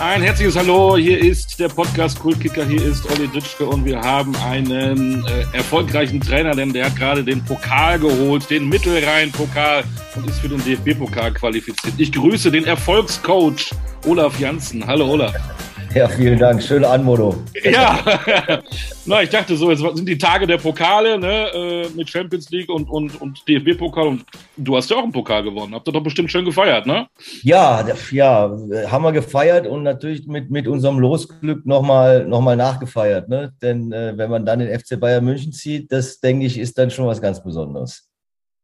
Ein herzliches Hallo, hier ist der Podcast Kultkicker, hier ist Olli Dütschke und wir haben einen äh, erfolgreichen Trainer, denn der hat gerade den Pokal geholt, den Mittelrhein-Pokal und ist für den DFB-Pokal qualifiziert. Ich grüße den Erfolgscoach Olaf Janssen. Hallo Olaf. Ja, vielen Dank. Schöne Anmodo. Ja, na, ich dachte so, jetzt sind die Tage der Pokale ne, äh, mit Champions League und, und, und DFB-Pokal und du hast ja auch einen Pokal gewonnen. Habt ihr doch bestimmt schön gefeiert, ne? Ja, ja, haben wir gefeiert und natürlich mit, mit unserem Losglück nochmal noch mal nachgefeiert. Ne? Denn äh, wenn man dann den FC Bayern München zieht, das denke ich, ist dann schon was ganz Besonderes.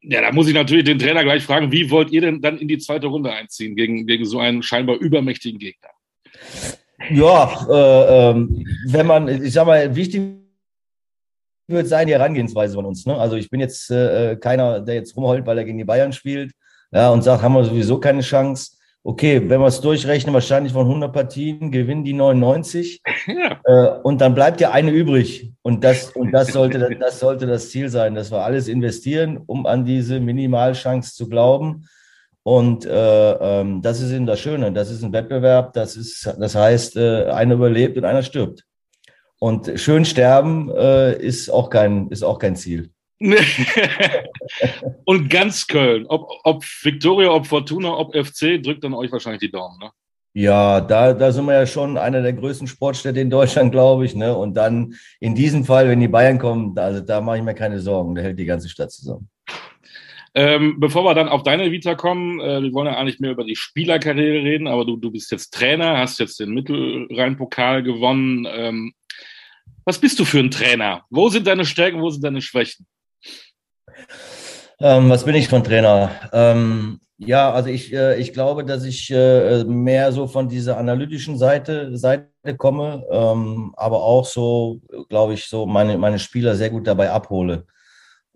Ja, da muss ich natürlich den Trainer gleich fragen, wie wollt ihr denn dann in die zweite Runde einziehen gegen, gegen so einen scheinbar übermächtigen Gegner? Ja, äh, ähm, wenn man, ich sag mal, wichtig wird sein die Herangehensweise von uns. Ne? Also ich bin jetzt äh, keiner, der jetzt rumheult, weil er gegen die Bayern spielt ja, und sagt, haben wir sowieso keine Chance. Okay, wenn wir es durchrechnen, wahrscheinlich von 100 Partien gewinnen die 99 ja. äh, und dann bleibt ja eine übrig. Und das, und das sollte, das sollte das Ziel sein, dass wir alles investieren, um an diese Minimalchance zu glauben. Und äh, ähm, das ist eben das Schöne. Das ist ein Wettbewerb. Das ist, das heißt, äh, einer überlebt und einer stirbt. Und schön sterben äh, ist auch kein, ist auch kein Ziel. und ganz Köln, ob, ob Victoria, ob Fortuna, ob FC, drückt dann euch wahrscheinlich die Daumen, ne? Ja, da, da sind wir ja schon einer der größten Sportstädte in Deutschland, glaube ich. Ne? Und dann in diesem Fall, wenn die Bayern kommen, also da mache ich mir keine Sorgen. Da hält die ganze Stadt zusammen. Ähm, bevor wir dann auf deine Vita kommen, äh, wir wollen ja eigentlich mehr über die Spielerkarriere reden, aber du, du bist jetzt Trainer, hast jetzt den Mittelrhein-Pokal gewonnen. Ähm, was bist du für ein Trainer? Wo sind deine Stärken, wo sind deine Schwächen? Ähm, was bin ich für ein Trainer? Ähm, ja, also ich, äh, ich glaube, dass ich äh, mehr so von dieser analytischen Seite, Seite komme, ähm, aber auch so, glaube ich, so meine, meine Spieler sehr gut dabei abhole.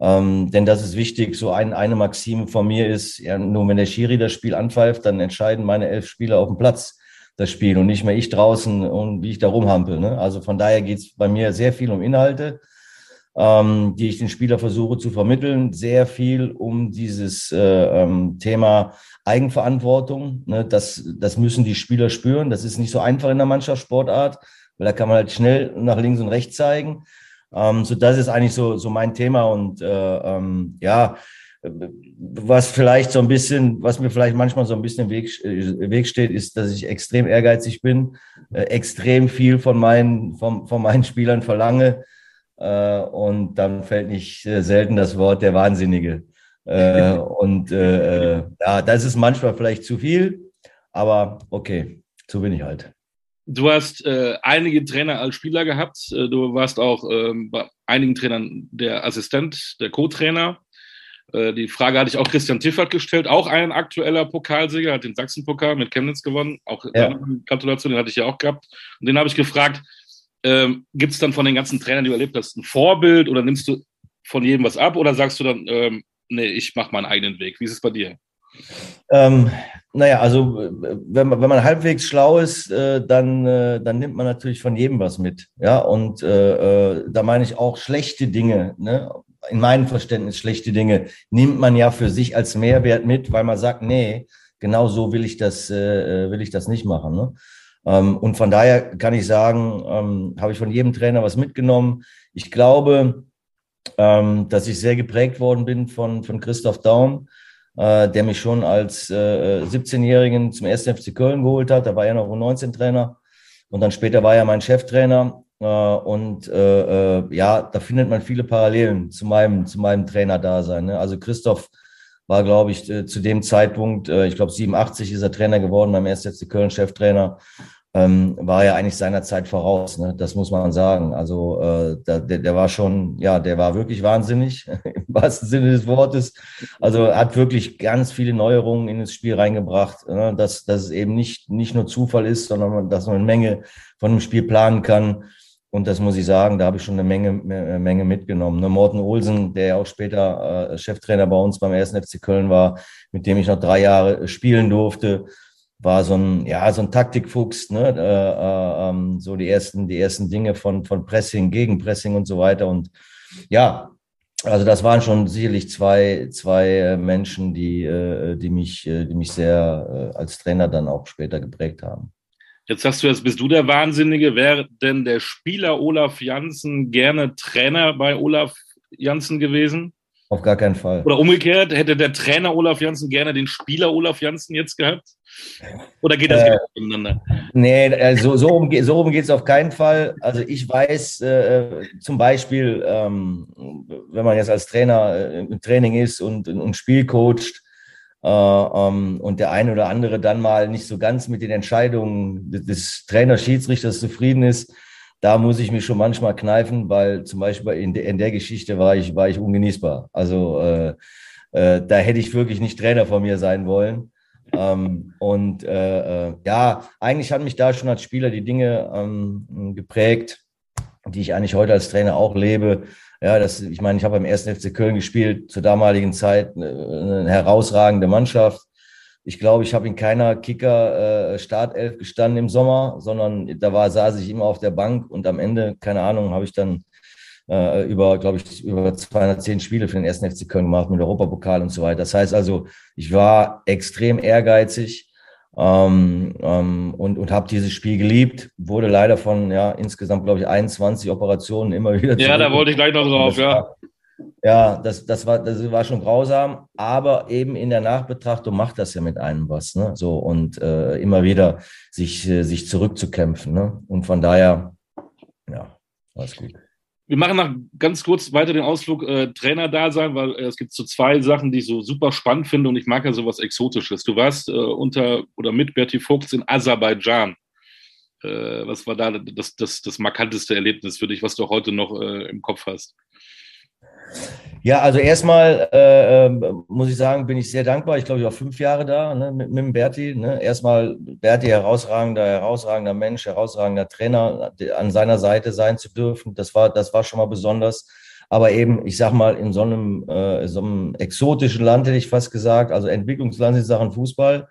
Ähm, denn das ist wichtig. So ein, eine Maxime von mir ist, ja, nur wenn der Schiri das Spiel anpfeift, dann entscheiden meine elf Spieler auf dem Platz das Spiel und nicht mehr ich draußen und wie ich da rumhampel. Ne? Also von daher geht es bei mir sehr viel um Inhalte, ähm, die ich den Spieler versuche zu vermitteln. Sehr viel um dieses äh, ähm, Thema Eigenverantwortung. Ne? Das, das müssen die Spieler spüren. Das ist nicht so einfach in der Mannschaftssportart, weil da kann man halt schnell nach links und rechts zeigen. Ähm, so, das ist eigentlich so, so mein Thema und äh, ähm, ja, was vielleicht so ein bisschen, was mir vielleicht manchmal so ein bisschen im Weg, äh, Weg steht, ist, dass ich extrem ehrgeizig bin, äh, extrem viel von meinen, von, von meinen Spielern verlange äh, und dann fällt nicht äh, selten das Wort der Wahnsinnige. Äh, und äh, äh, ja, das ist manchmal vielleicht zu viel, aber okay, so bin ich halt. Du hast äh, einige Trainer als Spieler gehabt. Äh, du warst auch ähm, bei einigen Trainern der Assistent, der Co-Trainer. Äh, die Frage hatte ich auch Christian Tiffert gestellt, auch ein aktueller Pokalsieger, hat den Sachsen-Pokal mit Chemnitz gewonnen. Auch ja. Gratulation, den hatte ich ja auch gehabt. Und den habe ich gefragt, ähm, gibt es dann von den ganzen Trainern, die du erlebt hast, ein Vorbild oder nimmst du von jedem was ab oder sagst du dann, ähm, nee, ich mache meinen eigenen Weg? Wie ist es bei dir? Ähm, naja, also wenn man, wenn man halbwegs schlau ist, äh, dann, äh, dann nimmt man natürlich von jedem was mit. Ja, und äh, äh, da meine ich auch schlechte Dinge, ne? in meinem Verständnis schlechte Dinge, nimmt man ja für sich als Mehrwert mit, weil man sagt, nee, genau so will ich das, äh, äh will ich das nicht machen. Ne? Ähm, und von daher kann ich sagen, ähm, habe ich von jedem Trainer was mitgenommen. Ich glaube, ähm, dass ich sehr geprägt worden bin von, von Christoph Daum äh, der mich schon als äh, 17-Jährigen zum 1. FC Köln geholt hat. Da war er noch U19-Trainer und dann später war er mein Cheftrainer. Äh, und äh, äh, ja, da findet man viele Parallelen zu meinem, zu meinem Trainerdasein. Ne? Also Christoph war, glaube ich, äh, zu dem Zeitpunkt, äh, ich glaube 87 ist er Trainer geworden beim 1. FC Köln, Cheftrainer ähm, war ja eigentlich seiner Zeit voraus. Ne? Das muss man sagen. Also äh, der, der war schon, ja, der war wirklich wahnsinnig im wahrsten Sinne des Wortes. Also hat wirklich ganz viele Neuerungen in das Spiel reingebracht, ne? dass, dass es eben nicht, nicht nur Zufall ist, sondern dass man eine Menge von dem Spiel planen kann. Und das muss ich sagen, da habe ich schon eine Menge, Menge mitgenommen. Ne? Morten Olsen, der ja auch später äh, Cheftrainer bei uns beim 1. FC Köln war, mit dem ich noch drei Jahre spielen durfte war so ein, ja, so ein Taktikfuchs, ne? Äh, äh, ähm, so die ersten, die ersten Dinge von, von Pressing, Gegenpressing und so weiter. Und ja, also das waren schon sicherlich zwei, zwei äh, Menschen, die, äh, die mich, äh, die mich sehr als Trainer dann auch später geprägt haben. Jetzt sagst du, jetzt bist du der Wahnsinnige. Wäre denn der Spieler Olaf Janssen gerne Trainer bei Olaf Janssen gewesen? Auf gar keinen Fall. Oder umgekehrt, hätte der Trainer Olaf Janssen gerne den Spieler Olaf Janssen jetzt gehabt? Oder geht das äh, miteinander? Nee, also so rum, so rum geht es auf keinen Fall. Also ich weiß äh, zum Beispiel, ähm, wenn man jetzt als Trainer äh, im Training ist und ein Spiel coacht, äh, ähm, und der eine oder andere dann mal nicht so ganz mit den Entscheidungen des Trainers, Schiedsrichters zufrieden ist, da muss ich mich schon manchmal kneifen, weil zum Beispiel in, de, in der Geschichte war ich, war ich ungenießbar. Also äh, äh, da hätte ich wirklich nicht Trainer von mir sein wollen. Ähm, und äh, äh, ja, eigentlich hat mich da schon als Spieler die Dinge ähm, geprägt, die ich eigentlich heute als Trainer auch lebe. Ja, das, ich meine, ich habe beim ersten FC Köln gespielt, zur damaligen Zeit eine, äh, eine herausragende Mannschaft. Ich glaube, ich habe in keiner Kicker äh, Startelf gestanden im Sommer, sondern da war, saß ich immer auf der Bank und am Ende, keine Ahnung, habe ich dann äh, über, glaube ich, über 210 Spiele für den ersten FC Köln gemacht mit Europapokal und so weiter. Das heißt also, ich war extrem ehrgeizig ähm, ähm, und, und habe dieses Spiel geliebt. Wurde leider von ja insgesamt, glaube ich, 21 Operationen immer wieder. Ja, da wollte ich gleich noch drauf, ja. Ja, das, das, war, das war schon grausam, aber eben in der Nachbetrachtung macht das ja mit einem was. Ne? So, und äh, immer wieder sich, äh, sich zurückzukämpfen. Ne? Und von daher, ja, war es gut. Wir machen noch ganz kurz weiter den Ausflug äh, Trainer da sein, weil äh, es gibt so zwei Sachen, die ich so super spannend finde und ich mag ja sowas Exotisches. Du warst äh, unter oder mit Bertie Fuchs in Aserbaidschan. Äh, was war da das, das, das markanteste Erlebnis für dich, was du heute noch äh, im Kopf hast? Ja, also erstmal äh, ähm, muss ich sagen, bin ich sehr dankbar. Ich glaube, ich war fünf Jahre da ne, mit, mit Berti. Ne. Erstmal Berti, herausragender, herausragender Mensch, herausragender Trainer, an seiner Seite sein zu dürfen. Das war, das war schon mal besonders. Aber eben, ich sag mal, in so einem, äh, so einem exotischen Land hätte ich fast gesagt, also Entwicklungsland in Sachen Fußball,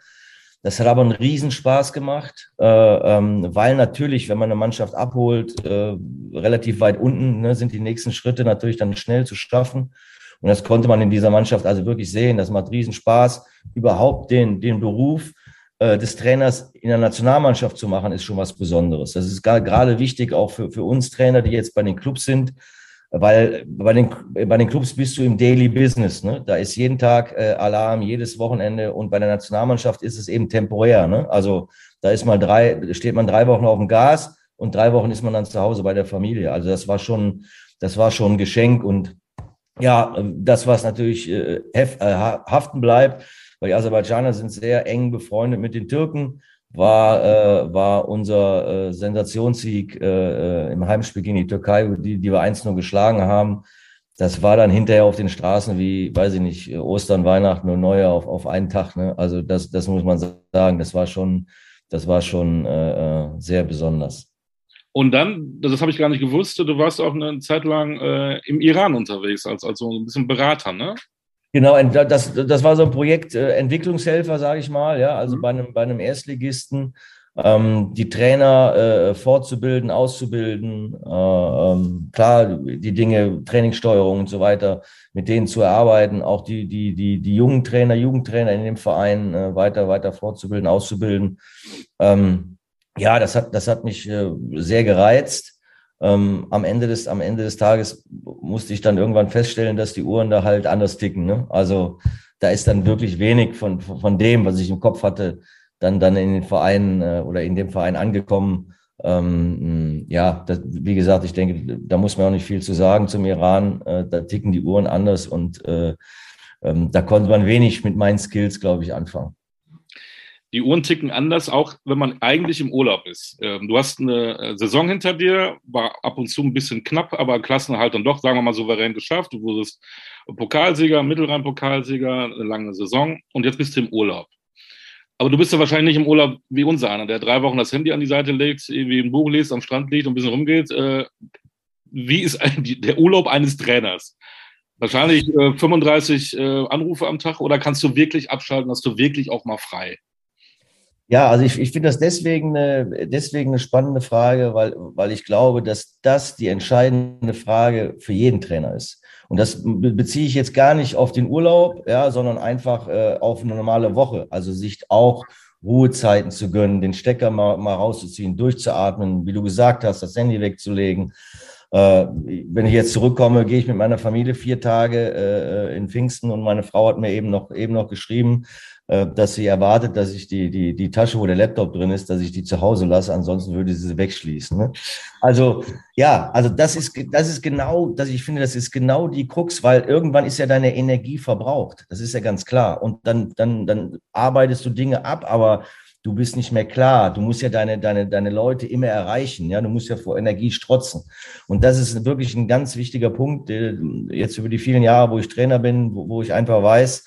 das hat aber einen Riesenspaß gemacht, äh, ähm, weil natürlich, wenn man eine Mannschaft abholt, äh, relativ weit unten, ne, sind die nächsten Schritte natürlich dann schnell zu schaffen. Und das konnte man in dieser Mannschaft also wirklich sehen. Das macht Riesenspaß. Überhaupt den, den Beruf äh, des Trainers in der Nationalmannschaft zu machen, ist schon was Besonderes. Das ist gerade wichtig auch für, für uns Trainer, die jetzt bei den Clubs sind, weil bei den, bei den Clubs bist du im Daily Business. Ne? Da ist jeden Tag äh, Alarm, jedes Wochenende und bei der Nationalmannschaft ist es eben temporär. Ne? Also da ist mal drei, steht man drei Wochen auf dem Gas und drei Wochen ist man dann zu Hause bei der Familie. Also das war schon, das war schon ein Geschenk und ja, das, was natürlich äh, hef, äh, haften bleibt, weil die Aserbaidschaner sind sehr eng befreundet mit den Türken war, äh, war unser äh, Sensationssieg äh, äh im Heimspiel gegen die Türkei, die, die wir 1-0 geschlagen haben. Das war dann hinterher auf den Straßen wie, weiß ich nicht, Ostern, Weihnachten und Neujahr auf, auf einen Tag. Ne? Also das, das muss man sagen. Das war schon, das war schon äh, äh sehr besonders. Und dann, das habe ich gar nicht gewusst, du warst auch eine Zeit lang äh, im Iran unterwegs, als, als so ein bisschen Berater, ne? Genau, das, das war so ein Projekt äh, Entwicklungshelfer, sage ich mal, ja, also mhm. bei einem, bei einem Erstligisten, ähm, die Trainer äh, fortzubilden, auszubilden, äh, ähm, klar, die Dinge, Trainingssteuerung und so weiter, mit denen zu erarbeiten, auch die, die, die, die jungen Trainer, Jugendtrainer in dem Verein äh, weiter, weiter fortzubilden, auszubilden. Ähm, ja, das hat, das hat mich äh, sehr gereizt. Ähm, am, Ende des, am Ende des Tages musste ich dann irgendwann feststellen, dass die Uhren da halt anders ticken. Ne? Also da ist dann wirklich wenig von, von dem, was ich im Kopf hatte, dann, dann in den Vereinen äh, oder in dem Verein angekommen. Ähm, ja, das, wie gesagt, ich denke, da muss man auch nicht viel zu sagen zum Iran. Äh, da ticken die Uhren anders und äh, ähm, da konnte man wenig mit meinen Skills, glaube ich, anfangen die Uhren ticken anders, auch wenn man eigentlich im Urlaub ist. Ähm, du hast eine äh, Saison hinter dir, war ab und zu ein bisschen knapp, aber Klassenerhalt dann doch, sagen wir mal, souverän geschafft. Du wurdest Pokalsieger, Mittelrhein-Pokalsieger, eine lange Saison und jetzt bist du im Urlaub. Aber du bist ja wahrscheinlich nicht im Urlaub wie unser einer, der drei Wochen das Handy an die Seite legt, irgendwie ein Buch liest, am Strand liegt und ein bisschen rumgeht. Äh, wie ist der Urlaub eines Trainers? Wahrscheinlich 35 äh, Anrufe am Tag oder kannst du wirklich abschalten, hast du wirklich auch mal frei? Ja, also ich, ich finde das deswegen eine, deswegen eine spannende Frage, weil, weil ich glaube, dass das die entscheidende Frage für jeden Trainer ist. Und das beziehe ich jetzt gar nicht auf den Urlaub, ja, sondern einfach äh, auf eine normale Woche. Also sich auch Ruhezeiten zu gönnen, den Stecker mal, mal rauszuziehen, durchzuatmen, wie du gesagt hast, das Handy wegzulegen. Äh, wenn ich jetzt zurückkomme, gehe ich mit meiner Familie vier Tage äh, in Pfingsten und meine Frau hat mir eben noch, eben noch geschrieben, äh, dass sie erwartet, dass ich die, die, die Tasche, wo der Laptop drin ist, dass ich die zu Hause lasse, ansonsten würde sie sie wegschließen. Ne? Also ja, also das ist, das ist genau, dass ich finde, das ist genau die Krux, weil irgendwann ist ja deine Energie verbraucht. Das ist ja ganz klar. Und dann, dann, dann arbeitest du Dinge ab, aber du bist nicht mehr klar. Du musst ja deine, deine, deine Leute immer erreichen. Ja, du musst ja vor Energie strotzen. Und das ist wirklich ein ganz wichtiger Punkt, jetzt über die vielen Jahre, wo ich Trainer bin, wo, wo ich einfach weiß,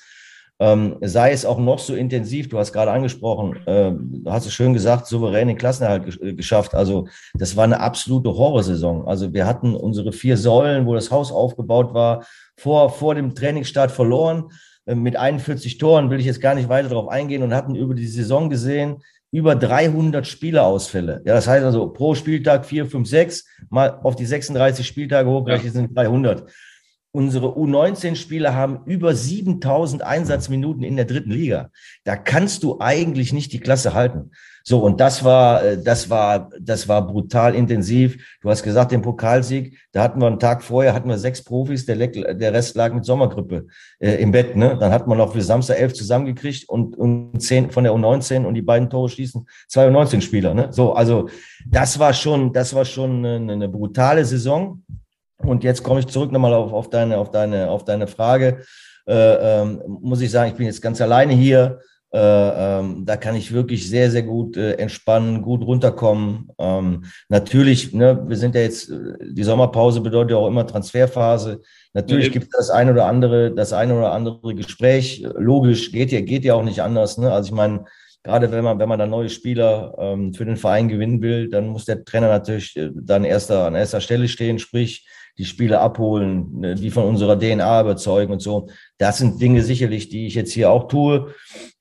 ähm, sei es auch noch so intensiv, du hast gerade angesprochen, äh, hast es schön gesagt, souverän den Klassenerhalt äh, geschafft. Also das war eine absolute Horrorsaison. Also wir hatten unsere vier Säulen, wo das Haus aufgebaut war, vor, vor dem Trainingsstart verloren. Äh, mit 41 Toren will ich jetzt gar nicht weiter darauf eingehen und hatten über die Saison gesehen über 300 Spielerausfälle. Ja, das heißt also pro Spieltag 4, 5, 6, mal auf die 36 Spieltage hochgerechnet ja. sind 300. Unsere U19-Spieler haben über 7000 Einsatzminuten in der dritten Liga. Da kannst du eigentlich nicht die Klasse halten. So, und das war, äh, das war, das war brutal intensiv. Du hast gesagt, den Pokalsieg, da hatten wir einen Tag vorher, hatten wir sechs Profis, der, der Rest lag mit Sommergrippe äh, im Bett. Ne? Dann hat man noch für Samstag elf zusammengekriegt und, und zehn von der U19 und die beiden Tore schießen zwei U19-Spieler. Ne? So, also das war schon, das war schon eine, eine brutale Saison. Und jetzt komme ich zurück nochmal auf, auf, deine, auf, deine, auf deine Frage. Äh, ähm, muss ich sagen, ich bin jetzt ganz alleine hier. Äh, ähm, da kann ich wirklich sehr, sehr gut äh, entspannen, gut runterkommen. Ähm, natürlich, ne, wir sind ja jetzt, äh, die Sommerpause bedeutet ja auch immer Transferphase. Natürlich gibt es das eine oder andere, das eine oder andere Gespräch. Logisch, geht ja, geht ja auch nicht anders. Ne? Also ich meine, gerade wenn man, wenn man da neue Spieler ähm, für den Verein gewinnen will, dann muss der Trainer natürlich äh, dann erster, an erster Stelle stehen, sprich, die Spiele abholen, ne, die von unserer DNA überzeugen und so. Das sind Dinge sicherlich, die ich jetzt hier auch tue.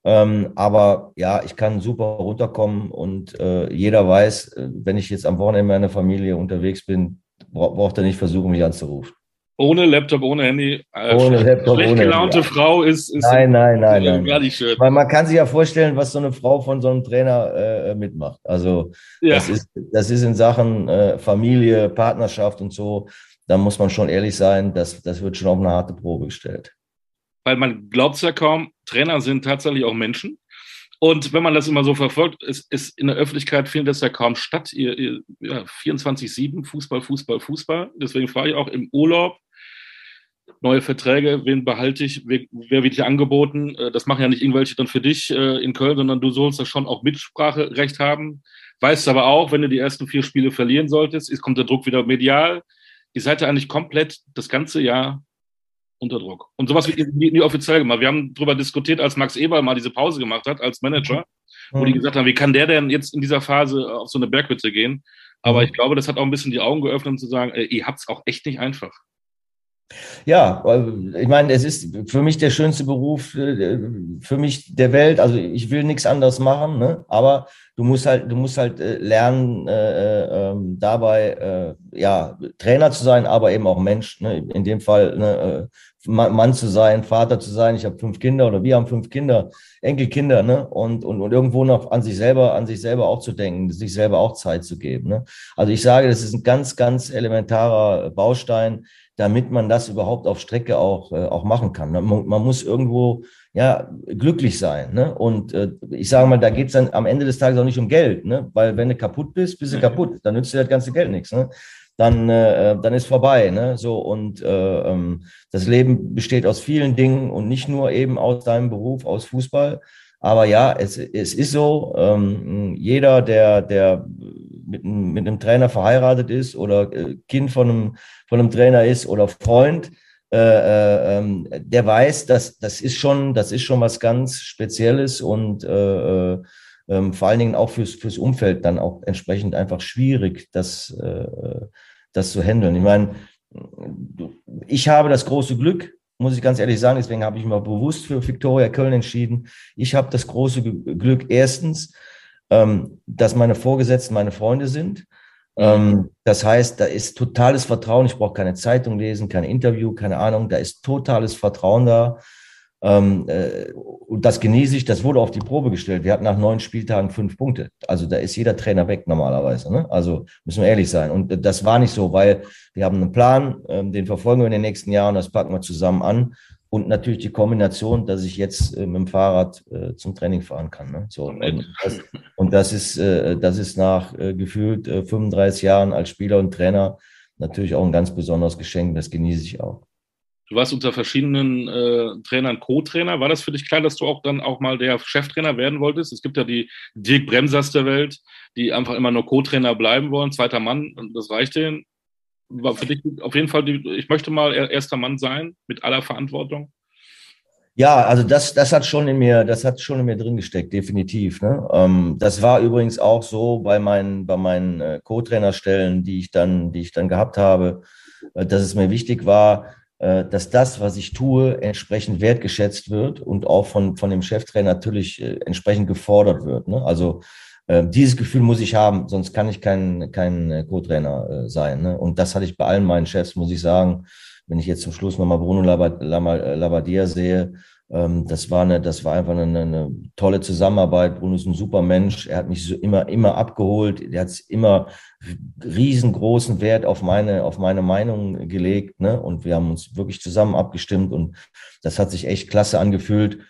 Ähm, aber ja, ich kann super runterkommen und äh, jeder weiß, äh, wenn ich jetzt am Wochenende meiner Familie unterwegs bin, bra braucht er nicht versuchen, mich anzurufen. Ohne Laptop, ohne Handy. Äh, ohne Laptop, schlecht ohne gelaunte Handy. Frau ist, ist nein, nein, nein, nein. gar nicht schön. Weil man kann sich ja vorstellen, was so eine Frau von so einem Trainer äh, mitmacht. Also ja. das, ist, das ist in Sachen äh, Familie, Partnerschaft und so da muss man schon ehrlich sein, das, das wird schon auf eine harte Probe gestellt. Weil man glaubt es ja kaum, Trainer sind tatsächlich auch Menschen. Und wenn man das immer so verfolgt, ist, ist in der Öffentlichkeit findet das ja kaum statt. Ihr, ihr ja, 24-7, Fußball, Fußball, Fußball. Deswegen frage ich auch im Urlaub, neue Verträge, wen behalte ich, wer, wer wird dir angeboten? Äh, das machen ja nicht irgendwelche dann für dich äh, in Köln, sondern du sollst da schon auch Mitspracherecht haben. Weißt aber auch, wenn du die ersten vier Spiele verlieren solltest, kommt der Druck wieder medial ihr seid ja eigentlich komplett das ganze Jahr unter Druck. Und sowas wird nie, nie offiziell gemacht. Wir haben darüber diskutiert, als Max Eberl mal diese Pause gemacht hat als Manager, mhm. wo die gesagt haben, wie kann der denn jetzt in dieser Phase auf so eine Berghütte gehen? Aber mhm. ich glaube, das hat auch ein bisschen die Augen geöffnet, um zu sagen, ihr habt es auch echt nicht einfach. Ja, ich meine, es ist für mich der schönste Beruf, äh, für mich der Welt. Also ich will nichts anderes machen, ne? aber du musst halt, du musst halt äh, lernen, äh, äh, dabei äh, ja Trainer zu sein, aber eben auch Mensch. Ne? In dem Fall ne, äh, Mann zu sein, Vater zu sein. Ich habe fünf Kinder oder wir haben fünf Kinder, Enkelkinder, ne? Und, und, und irgendwo noch an sich selber, an sich selber auch zu denken, sich selber auch Zeit zu geben. Ne? Also ich sage, das ist ein ganz, ganz elementarer Baustein damit man das überhaupt auf Strecke auch, äh, auch machen kann. Man, man, muss irgendwo ja glücklich sein. Ne? Und äh, ich sage mal, da geht es dann am Ende des Tages auch nicht um Geld, ne? weil wenn du kaputt bist, bist du mhm. kaputt, dann nützt dir das ganze Geld nichts. Ne? Dann, äh, dann ist vorbei. Ne? So, und äh, ähm, das Leben besteht aus vielen Dingen und nicht nur eben aus deinem Beruf, aus Fußball. Aber ja, es, es ist so, ähm, jeder, der, der mit, mit einem Trainer verheiratet ist oder äh, Kind von einem, von einem Trainer ist oder Freund, äh, äh, ähm, der weiß, dass das ist schon, das ist schon was ganz Spezielles und äh, äh, ähm, vor allen Dingen auch fürs, fürs Umfeld dann auch entsprechend einfach schwierig, das, äh, das zu handeln. Ich meine, ich habe das große Glück, muss ich ganz ehrlich sagen, deswegen habe ich mich bewusst für Viktoria Köln entschieden. Ich habe das große Glück, erstens, ähm, dass meine Vorgesetzten meine Freunde sind. Ähm, das heißt, da ist totales Vertrauen. Ich brauche keine Zeitung lesen, kein Interview, keine Ahnung. Da ist totales Vertrauen da. Ähm, äh, und das genieße ich, das wurde auf die Probe gestellt. Wir hatten nach neun Spieltagen fünf Punkte. Also da ist jeder Trainer weg normalerweise. Ne? Also müssen wir ehrlich sein. Und das war nicht so, weil wir haben einen Plan, ähm, den verfolgen wir in den nächsten Jahren, das packen wir zusammen an. Und natürlich die Kombination, dass ich jetzt äh, mit dem Fahrrad äh, zum Training fahren kann. Ne? So, und, das, und das ist, äh, das ist nach äh, gefühlt 35 Jahren als Spieler und Trainer natürlich auch ein ganz besonderes Geschenk. Das genieße ich auch. Du warst unter verschiedenen äh, Trainern Co-Trainer. War das für dich klar, dass du auch dann auch mal der Cheftrainer werden wolltest? Es gibt ja die Dirk Bremsers der Welt, die einfach immer nur Co-Trainer bleiben wollen, zweiter Mann, und das reicht denen. War für dich auf jeden Fall, ich möchte mal erster Mann sein, mit aller Verantwortung. Ja, also das, das hat schon in mir, das hat schon in mir drin gesteckt, definitiv. Ne? Ähm, das war übrigens auch so bei meinen, bei meinen äh, Co-Trainerstellen, die ich dann, die ich dann gehabt habe, äh, dass es mir wichtig war, äh, dass das, was ich tue, entsprechend wertgeschätzt wird und auch von, von dem Cheftrainer natürlich entsprechend gefordert wird. Ne? Also dieses Gefühl muss ich haben, sonst kann ich kein, kein Co-Trainer sein. Ne? Und das hatte ich bei allen meinen Chefs, muss ich sagen. Wenn ich jetzt zum Schluss nochmal Bruno Labbadia sehe, ähm, das war eine, das war einfach eine, eine, tolle Zusammenarbeit. Bruno ist ein super Mensch. Er hat mich so immer, immer abgeholt. Er hat immer riesengroßen Wert auf meine, auf meine Meinung gelegt. Ne? Und wir haben uns wirklich zusammen abgestimmt und das hat sich echt klasse angefühlt.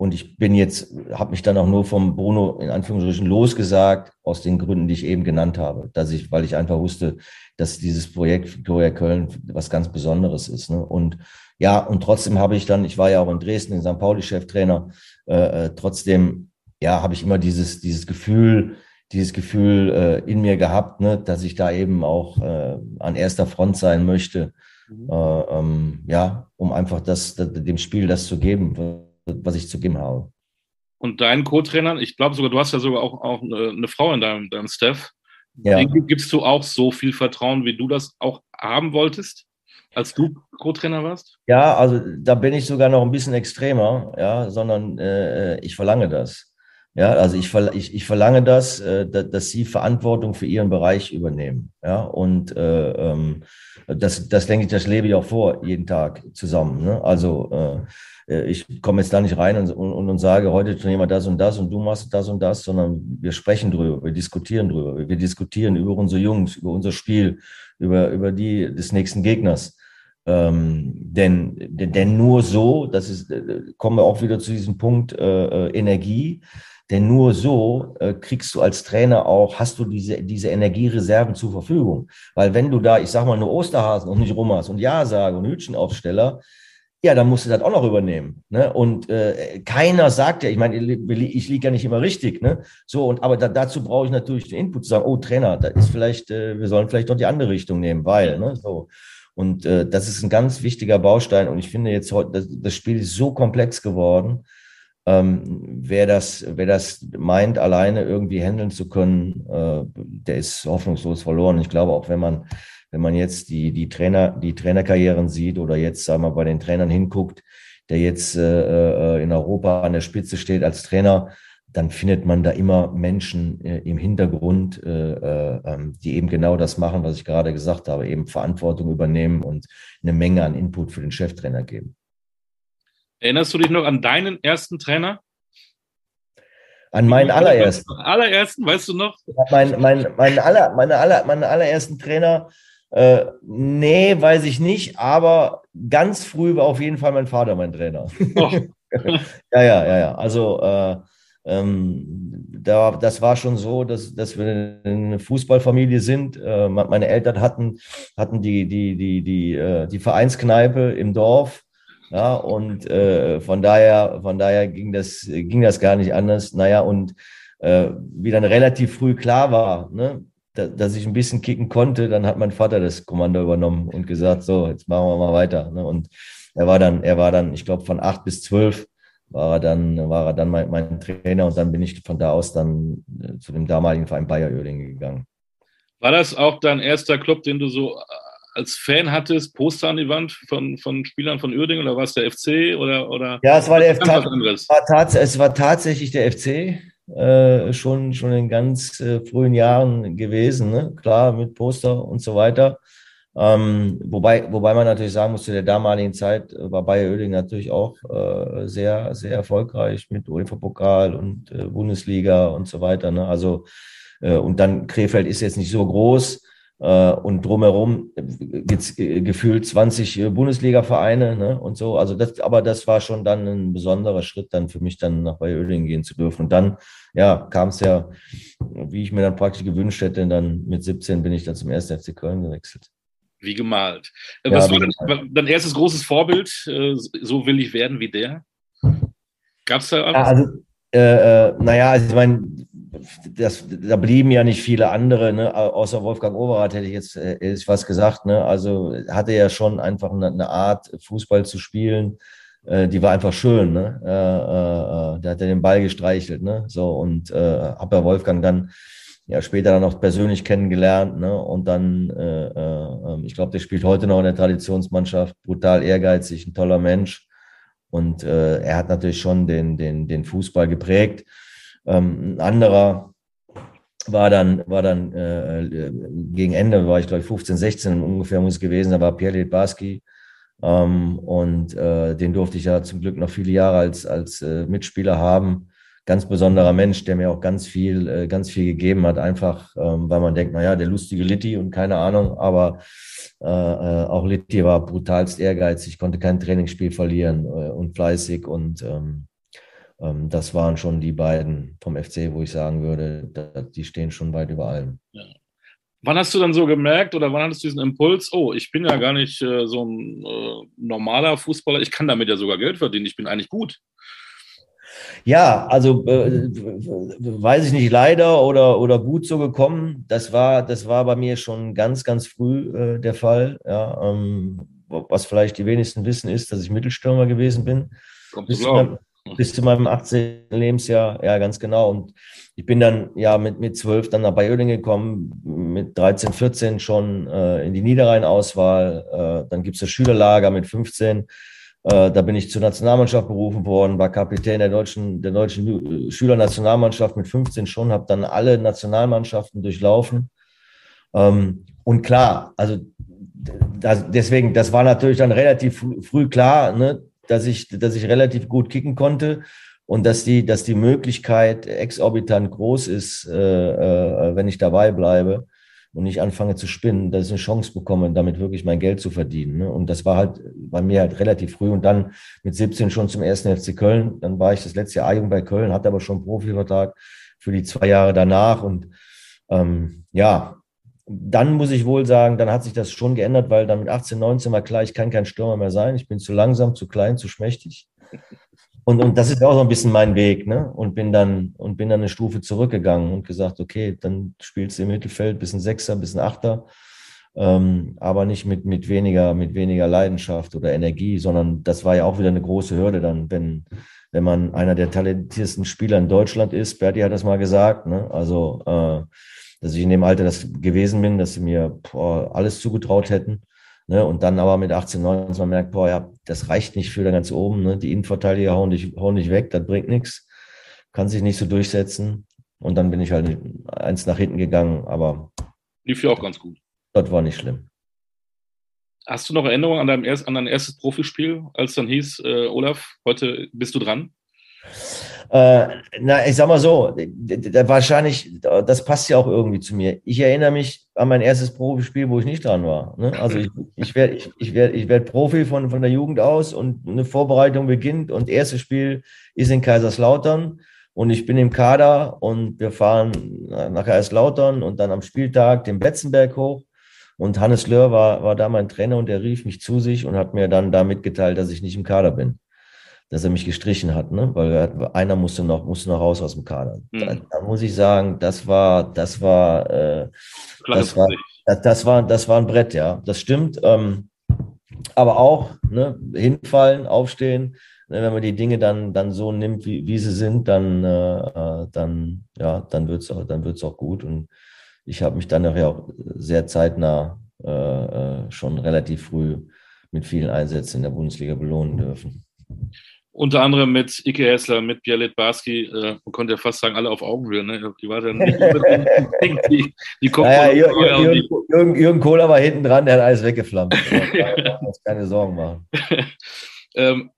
Und ich bin jetzt, habe mich dann auch nur vom Bruno in Anführungsstrichen losgesagt, aus den Gründen, die ich eben genannt habe. Dass ich, weil ich einfach wusste, dass dieses Projekt Victoria Köln was ganz Besonderes ist. Ne? Und ja, und trotzdem habe ich dann, ich war ja auch in Dresden, in St. Pauli Cheftrainer, äh, äh, trotzdem, ja, habe ich immer dieses, dieses Gefühl, dieses Gefühl äh, in mir gehabt, ne, dass ich da eben auch äh, an erster Front sein möchte, mhm. äh, ähm, ja, um einfach das, das, dem Spiel das zu geben, was ich zu geben habe. Und deinen Co-Trainern, ich glaube sogar, du hast ja sogar auch, auch eine, eine Frau in deinem, deinem Staff. Ja. Gibst du auch so viel Vertrauen, wie du das auch haben wolltest? als du Co-Trainer warst? Ja, also da bin ich sogar noch ein bisschen extremer, ja, sondern äh, ich verlange das. Ja, also ich, ich, ich verlange das, äh, dass sie Verantwortung für ihren Bereich übernehmen. Ja, und äh, ähm, das, das denke ich, das lebe ich auch vor, jeden Tag zusammen. Ne? Also äh, äh ich komme jetzt da nicht rein und, und, und sage, heute trainieren wir das und das und du machst das und das, sondern wir sprechen drüber, wir diskutieren drüber, wir diskutieren über unsere Jungs, über unser Spiel, über, über die des nächsten Gegners. Ähm, denn, denn nur so, das ist, äh, kommen wir auch wieder zu diesem Punkt äh, äh, Energie, denn nur so äh, kriegst du als Trainer auch, hast du diese, diese Energiereserven zur Verfügung. Weil wenn du da, ich sag mal, nur Osterhasen und nicht rum hast und Ja sage und Hütchenaufsteller, ja, dann musst du das auch noch übernehmen. Ne? Und äh, keiner sagt ja, ich meine, ich liege ja nicht immer richtig, ne? So, und aber da, dazu brauche ich natürlich den Input zu sagen, oh Trainer, da ist vielleicht, äh, wir sollen vielleicht doch die andere Richtung nehmen, weil, ne? So. Und äh, das ist ein ganz wichtiger Baustein. Und ich finde jetzt heute, das, das Spiel ist so komplex geworden. Ähm, wer, das, wer das meint, alleine irgendwie handeln zu können, äh, der ist hoffnungslos verloren. Ich glaube, auch wenn man, wenn man jetzt die, die Trainer, die Trainerkarrieren sieht oder jetzt, sagen wir, bei den Trainern hinguckt, der jetzt äh, äh in Europa an der Spitze steht als Trainer, dann findet man da immer Menschen äh, im Hintergrund, äh, äh, ähm, die eben genau das machen, was ich gerade gesagt habe, eben Verantwortung übernehmen und eine Menge an Input für den Cheftrainer geben. Erinnerst du dich noch an deinen ersten Trainer? An meinen allerersten. Allerersten, weißt du noch? Mein, mein, mein aller, meine, aller, meine allerersten Trainer, äh, nee, weiß ich nicht, aber ganz früh war auf jeden Fall mein Vater mein Trainer. Oh. ja, ja, ja, ja. Also äh, ähm, da, das war schon so, dass, dass wir eine Fußballfamilie sind. Äh, meine Eltern hatten, hatten die, die, die, die, äh, die Vereinskneipe im Dorf. Ja, und äh, von daher, von daher ging das, ging das gar nicht anders. Naja, und äh, wie dann relativ früh klar war, ne, da, dass ich ein bisschen kicken konnte, dann hat mein Vater das Kommando übernommen und gesagt, so, jetzt machen wir mal weiter. Ne? Und er war dann, er war dann, ich glaube, von acht bis zwölf war er dann, war er dann mein, mein, Trainer und dann bin ich von da aus dann äh, zu dem damaligen Verein Bayer Oerding gegangen. War das auch dein erster Club, den du so als Fan hattest, Poster an die Wand von, von Spielern von Uerdingen oder war es der FC oder, oder? Ja, es war der FC. War es war tatsächlich der FC. Äh, schon, schon in ganz äh, frühen Jahren gewesen, ne? klar, mit Poster und so weiter. Ähm, wobei, wobei man natürlich sagen muss, zu der damaligen Zeit war Bayer Oerding natürlich auch äh, sehr, sehr erfolgreich mit UEFA-Pokal und äh, Bundesliga und so weiter. Ne? Also, äh, und dann Krefeld ist jetzt nicht so groß. Äh, und drumherum gibt's gefühlt 20 Bundesliga-Vereine ne, und so. Also das, aber das war schon dann ein besonderer Schritt dann für mich, dann nach Bayer Oerding gehen zu dürfen. Und dann, ja, kam es ja, wie ich mir dann praktisch gewünscht hätte. Dann mit 17 bin ich dann zum 1. FC Köln gewechselt. Wie gemalt. Äh, was ja, war denn dein erstes großes Vorbild? Äh, so will ich werden wie der? Gab es da ja, also, äh, naja, also ich meine, das, da blieben ja nicht viele andere, ne? außer Wolfgang Overath hätte ich jetzt hätte ich was gesagt. Ne? Also hatte ja schon einfach eine, Art, Fußball zu spielen, äh, die war einfach schön. Ne? Äh, äh, der hat ja den Ball gestreichelt. Ne? So, und äh, habe ja Wolfgang dann ja später dann auch persönlich kennengelernt. Ne? Und dann, äh, äh, ich glaube, der spielt heute noch in der Traditionsmannschaft, brutal ehrgeizig, ein toller Mensch. Und äh, er hat natürlich schon den, den, den Fußball geprägt. Ähm, ein anderer war dann, war dann äh, gegen Ende, war ich glaube ich 15, 16 ungefähr muss es gewesen, da war Pierre Litbarski. Ähm, und äh, den durfte ich ja zum Glück noch viele Jahre als, als äh, Mitspieler haben. Ganz besonderer Mensch, der mir auch ganz viel, äh, ganz viel gegeben hat, einfach ähm, weil man denkt, naja, der lustige Litti und keine Ahnung, aber äh, äh, auch Litti war brutalst ehrgeizig, konnte kein Trainingsspiel verlieren und fleißig und ähm, das waren schon die beiden vom FC, wo ich sagen würde, die stehen schon weit über allem. Ja. Wann hast du dann so gemerkt oder wann hattest du diesen Impuls, oh, ich bin ja gar nicht äh, so ein äh, normaler Fußballer, ich kann damit ja sogar Geld verdienen, ich bin eigentlich gut. Ja, also äh, weiß ich nicht, leider oder, oder gut so gekommen. Das war, das war bei mir schon ganz, ganz früh äh, der Fall. Ja, ähm, was vielleicht die wenigsten wissen, ist, dass ich Mittelstürmer gewesen bin. Bis zu, meinem, bis zu, meinem, 18. Lebensjahr, ja, ganz genau. Und ich bin dann ja mit, mit 12 dann nach Bayern gekommen, mit 13, 14 schon äh, in die Niederrhein-Auswahl. Äh, dann gibt es das Schülerlager mit 15 äh, da bin ich zur Nationalmannschaft berufen worden, war Kapitän der deutschen, der deutschen Schülernationalmannschaft mit 15 schon, habe dann alle Nationalmannschaften durchlaufen. Ähm, und klar, also das, deswegen, das war natürlich dann relativ früh klar, ne, dass ich, dass ich relativ gut kicken konnte und dass die, dass die Möglichkeit exorbitant groß ist, äh, äh, wenn ich dabei bleibe und nicht anfange zu spinnen, dass ich eine Chance bekomme, damit wirklich mein Geld zu verdienen. Ne? Und das war halt bei mir halt relativ früh und dann mit 17 schon zum ersten FC Köln. Dann war ich das letzte Jahr A-Jung bei Köln, hatte aber schon einen Profivertrag für die zwei Jahre danach. Und ähm, ja, dann muss ich wohl sagen, dann hat sich das schon geändert, weil dann mit 18, 19 war klar, ich kann kein Stürmer mehr sein. Ich bin zu langsam, zu klein, zu schmächtig. Und, und das ist auch so ein bisschen mein Weg, ne? Und bin dann, und bin dann eine Stufe zurückgegangen und gesagt, okay, dann spielst du im Mittelfeld, bisschen Sechser, bisschen Achter, ähm, aber nicht mit, mit weniger, mit weniger Leidenschaft oder Energie, sondern das war ja auch wieder eine große Hürde dann, wenn, wenn man einer der talentiertesten Spieler in Deutschland ist. Berti hat das mal gesagt, ne? Also, äh, dass ich in dem Alter das gewesen bin, dass sie mir boah, alles zugetraut hätten. Ne? Und dann aber mit 18, 19 man merkt, boah, ja, das reicht nicht für da ganz oben. Ne? Die Innenverteidiger hauen dich, hauen dich weg, das bringt nichts. Kann sich nicht so durchsetzen. Und dann bin ich halt eins nach hinten gegangen, aber. Lief ja auch ganz gut. Das war nicht schlimm. Hast du noch Erinnerungen an dein, erst, an dein erstes Profispiel, als dann hieß, äh, Olaf, heute bist du dran? Äh, na, ich sag mal so, wahrscheinlich, das passt ja auch irgendwie zu mir. Ich erinnere mich an mein erstes Profispiel, wo ich nicht dran war. Ne? Also ich, ich werde ich, ich werd, ich werd Profi von, von der Jugend aus und eine Vorbereitung beginnt und erstes Spiel ist in Kaiserslautern und ich bin im Kader und wir fahren nach Kaiserslautern und dann am Spieltag den Betzenberg hoch. Und Hannes Löhr war, war da mein Trainer und er rief mich zu sich und hat mir dann da mitgeteilt, dass ich nicht im Kader bin dass er mich gestrichen hat, ne? weil einer musste noch, musste noch raus aus dem Kader. Mhm. Da, da, muss ich sagen, das war, das war, äh, das war, das, das, war, das war ein Brett, ja, das stimmt. Ähm, aber auch ne, hinfallen, aufstehen, ne, wenn man die Dinge dann, dann so nimmt, wie, wie sie sind, dann, äh, äh dann, ja, dann wird es auch, dann wird's auch gut. Und ich habe mich dann nachher auch sehr zeitnah äh, äh, schon relativ früh mit vielen Einsätzen in der Bundesliga belohnen dürfen. unter anderem mit Ike Hessler, mit Bielet Barski, äh, man konnte ja fast sagen, alle auf Augenhöhe. Ne? Die war dann nicht die, die naja, Jürgen, Jürgen, Jürgen, Kohler war hinten dran, der hat alles weggeflammt. keine Sorgen machen. ähm,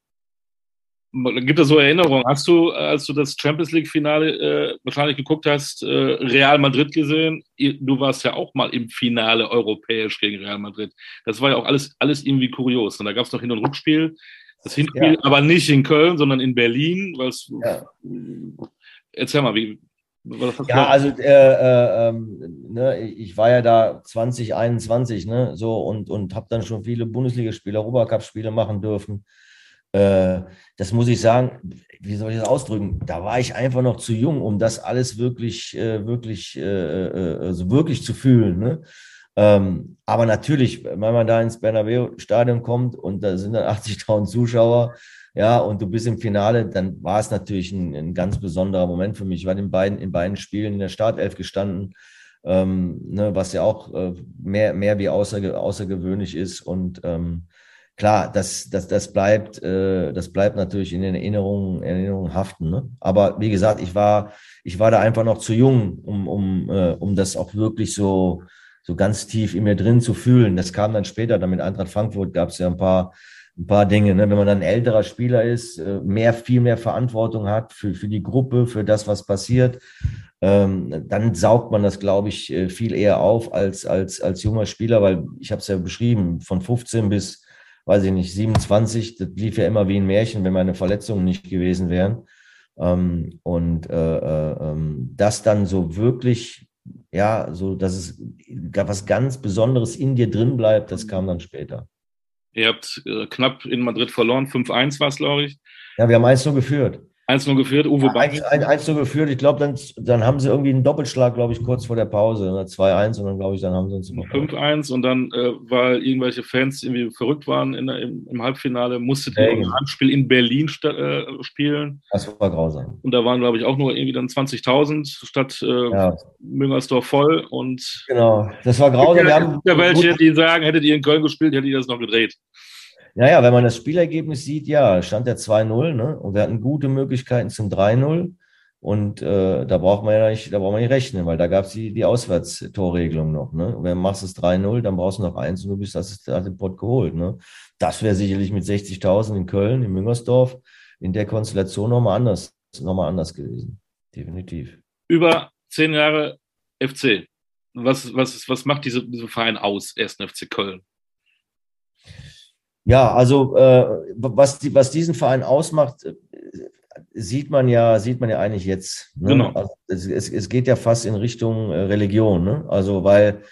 gibt es so Erinnerungen? Hast du, als du das Champions League-Finale äh, wahrscheinlich geguckt hast, äh, Real Madrid gesehen? Du warst ja auch mal im Finale europäisch gegen Real Madrid. Das war ja auch alles, alles irgendwie kurios. Und da gab es noch Hin- und Rückspiel. Das Hinspiel, ja. aber nicht in Köln, sondern in Berlin. Was, ja. Erzähl mal, wie. Ja, also äh, äh, ähm, ne, ich war ja da 2021, ne, so und, und habe dann schon viele Bundesligaspiele, Europacup-Spiele machen dürfen. Äh, das muss ich sagen, wie soll ich das ausdrücken? Da war ich einfach noch zu jung, um das alles wirklich, äh, wirklich, äh, also wirklich zu fühlen. Ne? Ähm, aber natürlich, wenn man da ins Bernabeu-Stadion kommt und da sind dann 80.000 Zuschauer, ja, und du bist im Finale, dann war es natürlich ein, ein, ganz besonderer Moment für mich. Ich war in beiden, in beiden Spielen in der Startelf gestanden, ähm, ne, was ja auch äh, mehr, mehr wie außerge außergewöhnlich ist. Und ähm, klar, das, das, das, bleibt, äh, das bleibt natürlich in den Erinnerungen, Erinnerungen haften. Ne? Aber wie gesagt, ich war, ich war da einfach noch zu jung, um, um, äh, um das auch wirklich so, so ganz tief in mir drin zu fühlen. Das kam dann später, dann mit Eintracht Frankfurt gab es ja ein paar, ein paar Dinge. Ne? Wenn man dann ein älterer Spieler ist, äh, mehr, viel mehr Verantwortung hat für, für die Gruppe, für das, was passiert, ähm, dann saugt man das, glaube ich, äh, viel eher auf als, als, als junger Spieler, weil ich habe es ja beschrieben, von 15 bis, weiß ich nicht, 27, das lief ja immer wie ein Märchen, wenn meine Verletzungen nicht gewesen wären. Ähm, und äh, äh, ähm, das dann so wirklich ja, so dass es was ganz Besonderes in dir drin bleibt, das kam dann später. Ihr habt äh, knapp in Madrid verloren, 5-1 war es, glaube ich. Ja, wir haben 1 nur geführt. 1-0 geführt, Uwe ja, Bank. 1-0 geführt, ich glaube, dann, dann haben sie irgendwie einen Doppelschlag, glaube ich, kurz vor der Pause. 2-1 und dann, glaube ich, dann haben sie uns 5-1 und dann, äh, weil irgendwelche Fans irgendwie verrückt waren in der, im, im, Halbfinale, musstet ihr ein Handspiel in Berlin äh, spielen. Das war grausam. Und da waren, glaube ich, auch nur irgendwie dann 20.000 statt äh, ja. Müngersdorf voll. Und genau, das war grausam. Wir haben ja welche, die sagen, hättet ihr in Köln gespielt, hättet ihr das noch gedreht. Naja, wenn man das Spielergebnis sieht, ja, stand der 2-0, ne? Und wir hatten gute Möglichkeiten zum 3-0. Und äh, da braucht man ja nicht, da braucht man nicht rechnen, weil da gab es die, die Auswärtstorregelung noch. Ne? Und wenn du machst es 3-0, dann brauchst du noch eins und du bist hast den Pott geholt. Ne? Das wäre sicherlich mit 60.000 in Köln, in Müngersdorf, in der Konstellation nochmal anders, noch mal anders gewesen. Definitiv. Über zehn Jahre FC. Was, was, was macht diese, diese Verein aus, 1. FC Köln? Ja, also äh, was, die, was diesen Verein ausmacht, äh, sieht man ja, sieht man ja eigentlich jetzt. Ne? Genau. Also es, es, es, geht ja fast in Richtung äh, Religion. Ne? Also weil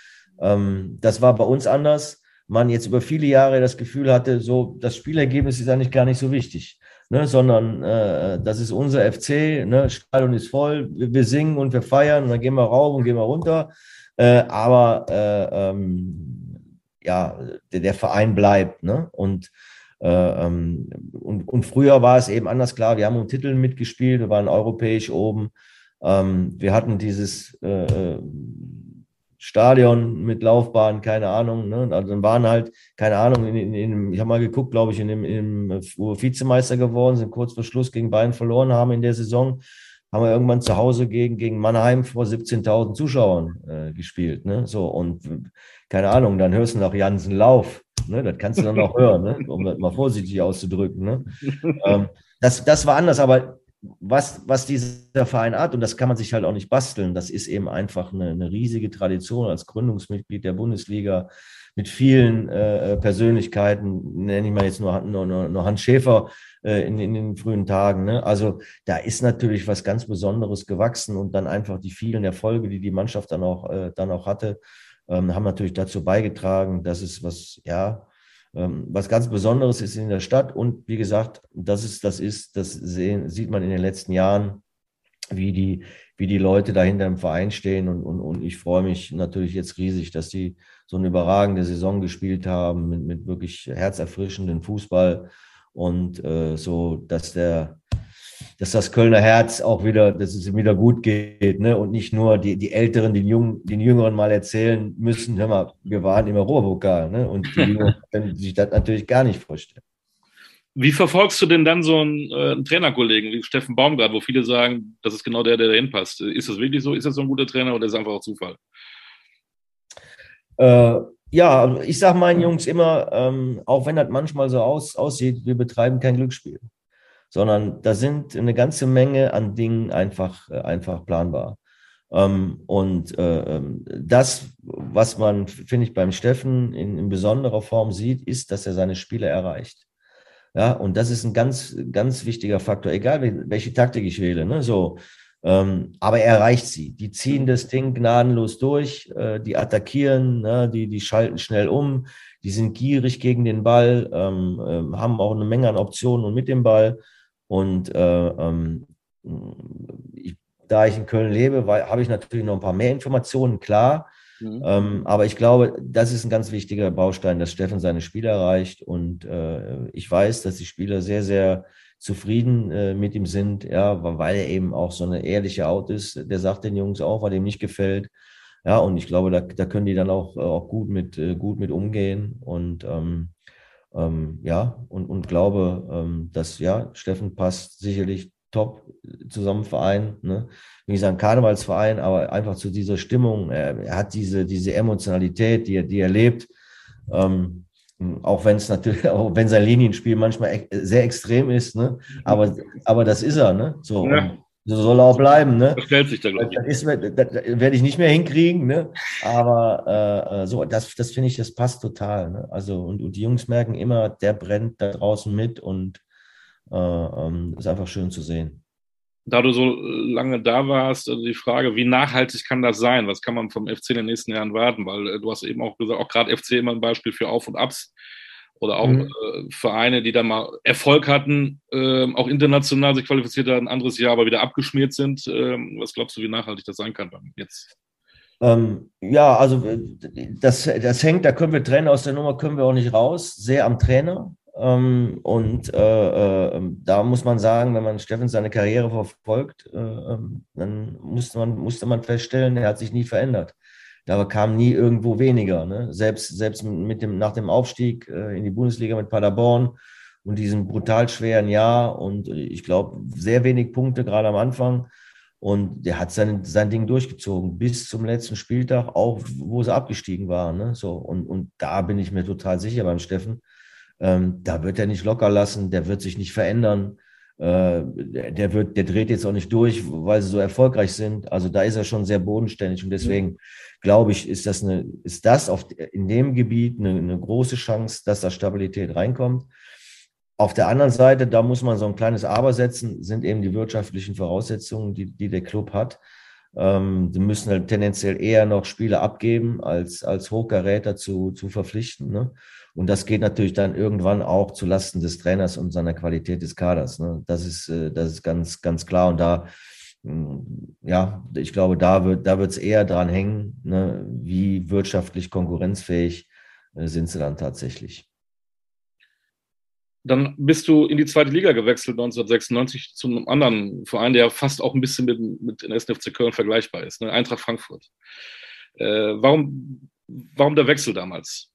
ähm, das war bei uns anders. Man jetzt über viele Jahre das Gefühl hatte, so das Spielergebnis ist eigentlich gar nicht so wichtig, ne? sondern äh, das ist unser FC. Ne? Stadion ist voll, wir, wir, singen und wir feiern und dann gehen wir rauf und gehen wir runter. Äh, aber äh, ähm, ja, der, der Verein bleibt. Ne? Und, äh, ähm, und, und früher war es eben anders klar. Wir haben um Titel mitgespielt, wir waren europäisch oben. Ähm, wir hatten dieses äh, äh, Stadion mit Laufbahn, keine Ahnung. Ne? Also dann waren halt, keine Ahnung, in, in, in, ich habe mal geguckt, glaube ich, in dem, in dem, wo wir Vizemeister geworden sind, kurz vor Schluss gegen Bayern verloren haben in der Saison haben wir irgendwann zu Hause gegen, gegen Mannheim vor 17.000 Zuschauern äh, gespielt. Ne? So, und keine Ahnung, dann hörst du noch Jansen Lauf. Ne? Das kannst du dann auch hören, ne? um das mal vorsichtig auszudrücken. Ne? ähm, das, das war anders, aber was, was dieser Verein hat, und das kann man sich halt auch nicht basteln, das ist eben einfach eine, eine riesige Tradition als Gründungsmitglied der Bundesliga mit vielen äh, Persönlichkeiten, nenne ich mal jetzt nur, nur, nur Hans Schäfer äh, in, in den frühen Tagen. Ne? Also da ist natürlich was ganz Besonderes gewachsen und dann einfach die vielen Erfolge, die die Mannschaft dann auch, äh, dann auch hatte, ähm, haben natürlich dazu beigetragen, dass es was, ja, was ganz Besonderes ist in der Stadt. Und wie gesagt, das ist, das ist, das sehen, sieht man in den letzten Jahren, wie die, wie die Leute dahinter im Verein stehen. Und, und, und ich freue mich natürlich jetzt riesig, dass die so eine überragende Saison gespielt haben mit, mit wirklich herzerfrischenden Fußball und äh, so, dass der, dass das Kölner Herz auch wieder, dass es ihm wieder gut geht, ne? Und nicht nur die, die Älteren, den Jungen, den Jüngeren mal erzählen müssen, hör mal, wir waren im Europapokal, ne? Und die Jüngeren können sich das natürlich gar nicht vorstellen. Wie verfolgst du denn dann so einen, äh, einen Trainerkollegen wie Steffen Baumgart, wo viele sagen, das ist genau der, der dahin passt? Ist das wirklich so? Ist das so ein guter Trainer oder ist es einfach auch Zufall? Äh, ja, ich sage meinen Jungs immer, ähm, auch wenn das manchmal so aus, aussieht, wir betreiben kein Glücksspiel, sondern da sind eine ganze Menge an Dingen einfach, äh, einfach planbar. Ähm, und äh, ähm, das, was man, finde ich, beim Steffen in, in besonderer Form sieht, ist, dass er seine Spiele erreicht. Ja, und das ist ein ganz, ganz wichtiger Faktor, egal welche Taktik ich wähle. Ne? So, ähm, aber er erreicht sie. Die ziehen das Ding gnadenlos durch, äh, die attackieren, ne? die, die schalten schnell um, die sind gierig gegen den Ball, ähm, äh, haben auch eine Menge an Optionen und mit dem Ball. Und äh, ähm, ich, da ich in Köln lebe, habe ich natürlich noch ein paar mehr Informationen, klar. Mhm. Ähm, aber ich glaube, das ist ein ganz wichtiger Baustein, dass Steffen seine Spieler erreicht. Und äh, ich weiß, dass die Spieler sehr, sehr zufrieden äh, mit ihm sind, ja, weil er eben auch so eine ehrliche Haut ist. Der sagt den Jungs auch, was ihm nicht gefällt. Ja, und ich glaube, da, da können die dann auch, auch gut mit, äh, gut mit umgehen. Und ähm, ähm, ja, und, und glaube, ähm, dass ja, Steffen passt sicherlich top zusammen Verein. Ne? Wie gesagt, Karnevalsverein, aber einfach zu dieser Stimmung. Er, er hat diese, diese Emotionalität, die er, die er lebt. Ähm, auch wenn es natürlich, auch wenn sein Linienspiel manchmal sehr extrem ist, ne? Aber, aber das ist er, ne? So, ja. So soll auch bleiben, ne? Das stellt sich da, glaube ich. Das, das, das, werde ich nicht mehr hinkriegen, ne? Aber äh, äh, so, das, das finde ich, das passt total. Ne? Also, und, und die Jungs merken immer, der brennt da draußen mit und äh, ähm, ist einfach schön zu sehen. Da du so lange da warst, also die Frage, wie nachhaltig kann das sein? Was kann man vom FC in den nächsten Jahren warten? Weil äh, du hast eben auch gesagt, auch gerade FC immer ein Beispiel für Auf und Abs oder auch mhm. äh, Vereine, die dann mal Erfolg hatten, äh, auch international sich qualifiziert haben, ein anderes Jahr aber wieder abgeschmiert sind. Ähm, was glaubst du, wie nachhaltig das sein kann jetzt? Ähm, ja, also äh, das, das hängt, da können wir trennen aus der Nummer, können wir auch nicht raus, sehr am Trainer. Ähm, und äh, äh, da muss man sagen, wenn man Steffen seine Karriere verfolgt, äh, ähm, dann musste man, musste man feststellen, er hat sich nie verändert. Da kam nie irgendwo weniger. Ne? Selbst, selbst mit dem, nach dem Aufstieg äh, in die Bundesliga mit Paderborn und diesem brutal schweren Jahr und ich glaube, sehr wenig Punkte gerade am Anfang. Und der hat sein, sein Ding durchgezogen bis zum letzten Spieltag, auch wo sie abgestiegen waren. Ne? So, und, und da bin ich mir total sicher beim Steffen ähm, da wird er nicht locker lassen, der wird sich nicht verändern. Äh, der, wird, der dreht jetzt auch nicht durch, weil sie so erfolgreich sind. Also da ist er schon sehr bodenständig und deswegen glaube ich, ist das eine, ist das auf, in dem Gebiet eine, eine große Chance, dass da Stabilität reinkommt. Auf der anderen Seite, da muss man so ein kleines Aber setzen, sind eben die wirtschaftlichen Voraussetzungen, die, die der Club hat. Ähm, die müssen halt tendenziell eher noch Spiele abgeben, als, als Hochkaräter zu, zu verpflichten. Ne? Und das geht natürlich dann irgendwann auch zu Lasten des Trainers und seiner Qualität des Kaders. Ne? Das ist, äh, das ist ganz, ganz klar. Und da, mm, ja, ich glaube, da wird da wird es eher dran hängen, ne? wie wirtschaftlich konkurrenzfähig äh, sind sie dann tatsächlich. Dann bist du in die zweite Liga gewechselt 1996 zu einem anderen Verein, der fast auch ein bisschen mit, mit den SNFC Köln vergleichbar ist, ne? Eintracht Frankfurt. Äh, warum, warum der Wechsel damals?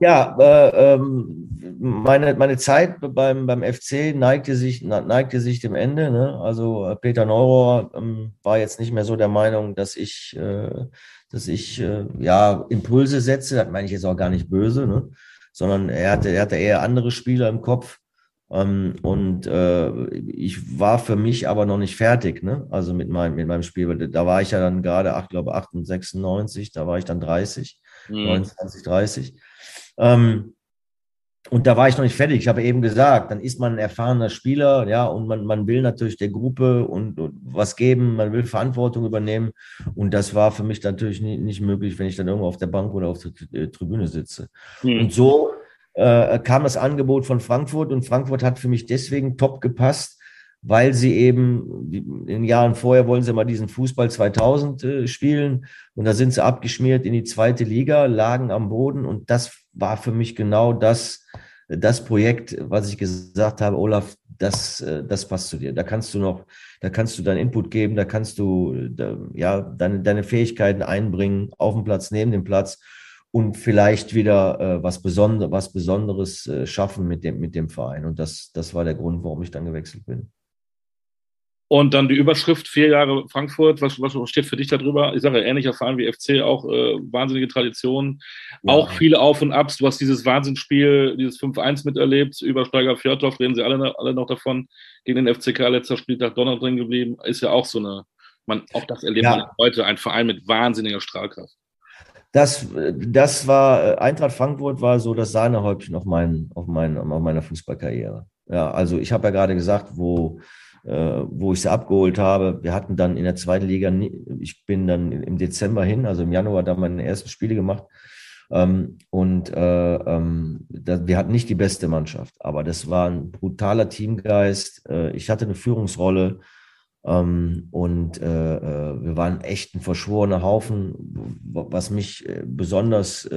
Ja, äh, ähm, meine, meine Zeit beim, beim FC neigte sich, neigte sich dem Ende. Ne? Also äh, Peter Neurohr ähm, war jetzt nicht mehr so der Meinung, dass ich, äh, dass ich äh, ja, Impulse setze. Das meine ich jetzt auch gar nicht böse, ne? sondern er hatte, er hatte eher andere Spieler im Kopf. Ähm, und äh, ich war für mich aber noch nicht fertig, ne? Also mit meinem, mit meinem Spiel. Da war ich ja dann gerade, ich glaube, 98, da war ich dann 30 mhm. 29, 30. Ähm, und da war ich noch nicht fertig. Ich habe eben gesagt, dann ist man ein erfahrener Spieler, ja, und man, man will natürlich der Gruppe und, und was geben, man will Verantwortung übernehmen. Und das war für mich natürlich nie, nicht möglich, wenn ich dann irgendwo auf der Bank oder auf der äh, Tribüne sitze. Mhm. Und so äh, kam das Angebot von Frankfurt und Frankfurt hat für mich deswegen top gepasst, weil sie eben in Jahren vorher wollen sie mal diesen Fußball 2000 äh, spielen und da sind sie abgeschmiert in die zweite Liga, lagen am Boden und das war für mich genau das, das Projekt, was ich gesagt habe, Olaf, das, äh, das passt zu dir. Da kannst du noch, da kannst du deinen Input geben, da kannst du ja deine, deine Fähigkeiten einbringen auf dem Platz, neben dem Platz und vielleicht wieder äh, was, Besonder was Besonderes äh, schaffen mit dem, mit dem Verein. Und das, das war der Grund, warum ich dann gewechselt bin. Und dann die Überschrift vier Jahre Frankfurt, was, was steht für dich darüber? Ich sage, ähnlicher Verein wie FC, auch äh, wahnsinnige Tradition, ja. auch viele Auf und Abs. Du hast dieses Wahnsinnsspiel, dieses 5-1 miterlebt, über Steiger Fjordhoff, reden sie alle, alle noch davon, gegen den FCK letzter Spieltag Donner drin geblieben, ist ja auch so eine, man, auch das erlebt ja. man heute, ein Verein mit wahnsinniger Strahlkraft. Das, das war, Eintracht Frankfurt war so das Sahnehäubchen auf, mein, auf, mein, auf meiner Fußballkarriere. Ja, also ich habe ja gerade gesagt, wo äh, wo ich sie abgeholt habe. Wir hatten dann in der zweiten Liga, ich bin dann im Dezember hin, also im Januar da meine ersten Spiele gemacht. Ähm, und äh, ähm, wir hatten nicht die beste Mannschaft, aber das war ein brutaler Teamgeist. Äh, ich hatte eine Führungsrolle ähm, und wir waren echt ein verschworener Haufen, was mich besonders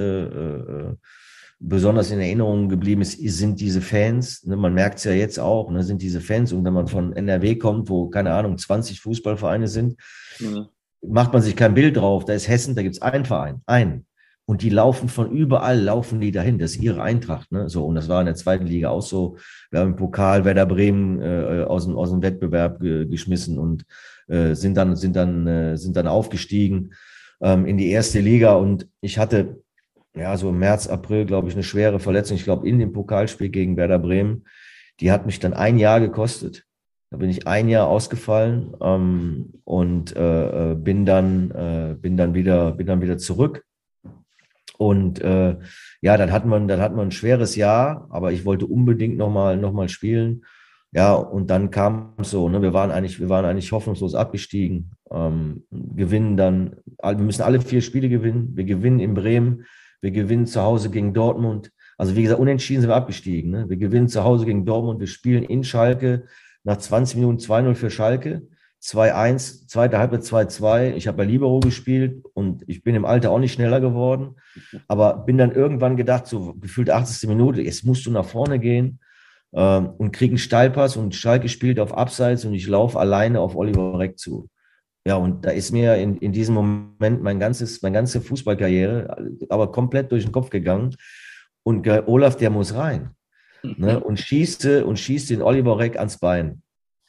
besonders in Erinnerung geblieben ist, sind diese Fans. Ne, man merkt es ja jetzt auch, ne, sind diese Fans. Und wenn man von NRW kommt, wo, keine Ahnung, 20 Fußballvereine sind, mhm. macht man sich kein Bild drauf. Da ist Hessen, da gibt es einen Verein, einen. Und die laufen von überall, laufen die dahin. Das ist ihre Eintracht. Ne? So, und das war in der zweiten Liga auch so. Wir haben im Pokal Werder Bremen äh, aus, dem, aus dem Wettbewerb ge geschmissen und äh, sind, dann, sind, dann, äh, sind dann aufgestiegen ähm, in die erste Liga. Und ich hatte ja, so im März, April, glaube ich, eine schwere Verletzung. Ich glaube, in dem Pokalspiel gegen Werder Bremen. Die hat mich dann ein Jahr gekostet. Da bin ich ein Jahr ausgefallen ähm, und äh, äh, bin dann äh, bin dann wieder bin dann wieder zurück. Und äh, ja, dann hat man dann hat man ein schweres Jahr, aber ich wollte unbedingt noch mal noch mal spielen. Ja, und dann kam es so, ne, wir waren eigentlich wir waren eigentlich hoffnungslos abgestiegen. Ähm, gewinnen dann, wir müssen alle vier Spiele gewinnen. Wir gewinnen in Bremen wir gewinnen zu Hause gegen Dortmund. Also wie gesagt, unentschieden sind wir abgestiegen. Ne? Wir gewinnen zu Hause gegen Dortmund. Wir spielen in Schalke nach 20 Minuten 2-0 für Schalke. 2-1, zweite Halbzeit 2-2. Ich habe bei Libero gespielt und ich bin im Alter auch nicht schneller geworden. Aber bin dann irgendwann gedacht, so gefühlt 80. Minute, jetzt musst du nach vorne gehen ähm, und krieg einen Steilpass und Schalke spielt auf Abseits und ich laufe alleine auf Oliver Reck zu. Ja, und da ist mir in, in diesem Moment mein ganzes, meine ganze Fußballkarriere aber komplett durch den Kopf gegangen. Und Olaf, der muss rein. Ne, und schießte und schießt den Oliver Reck ans Bein.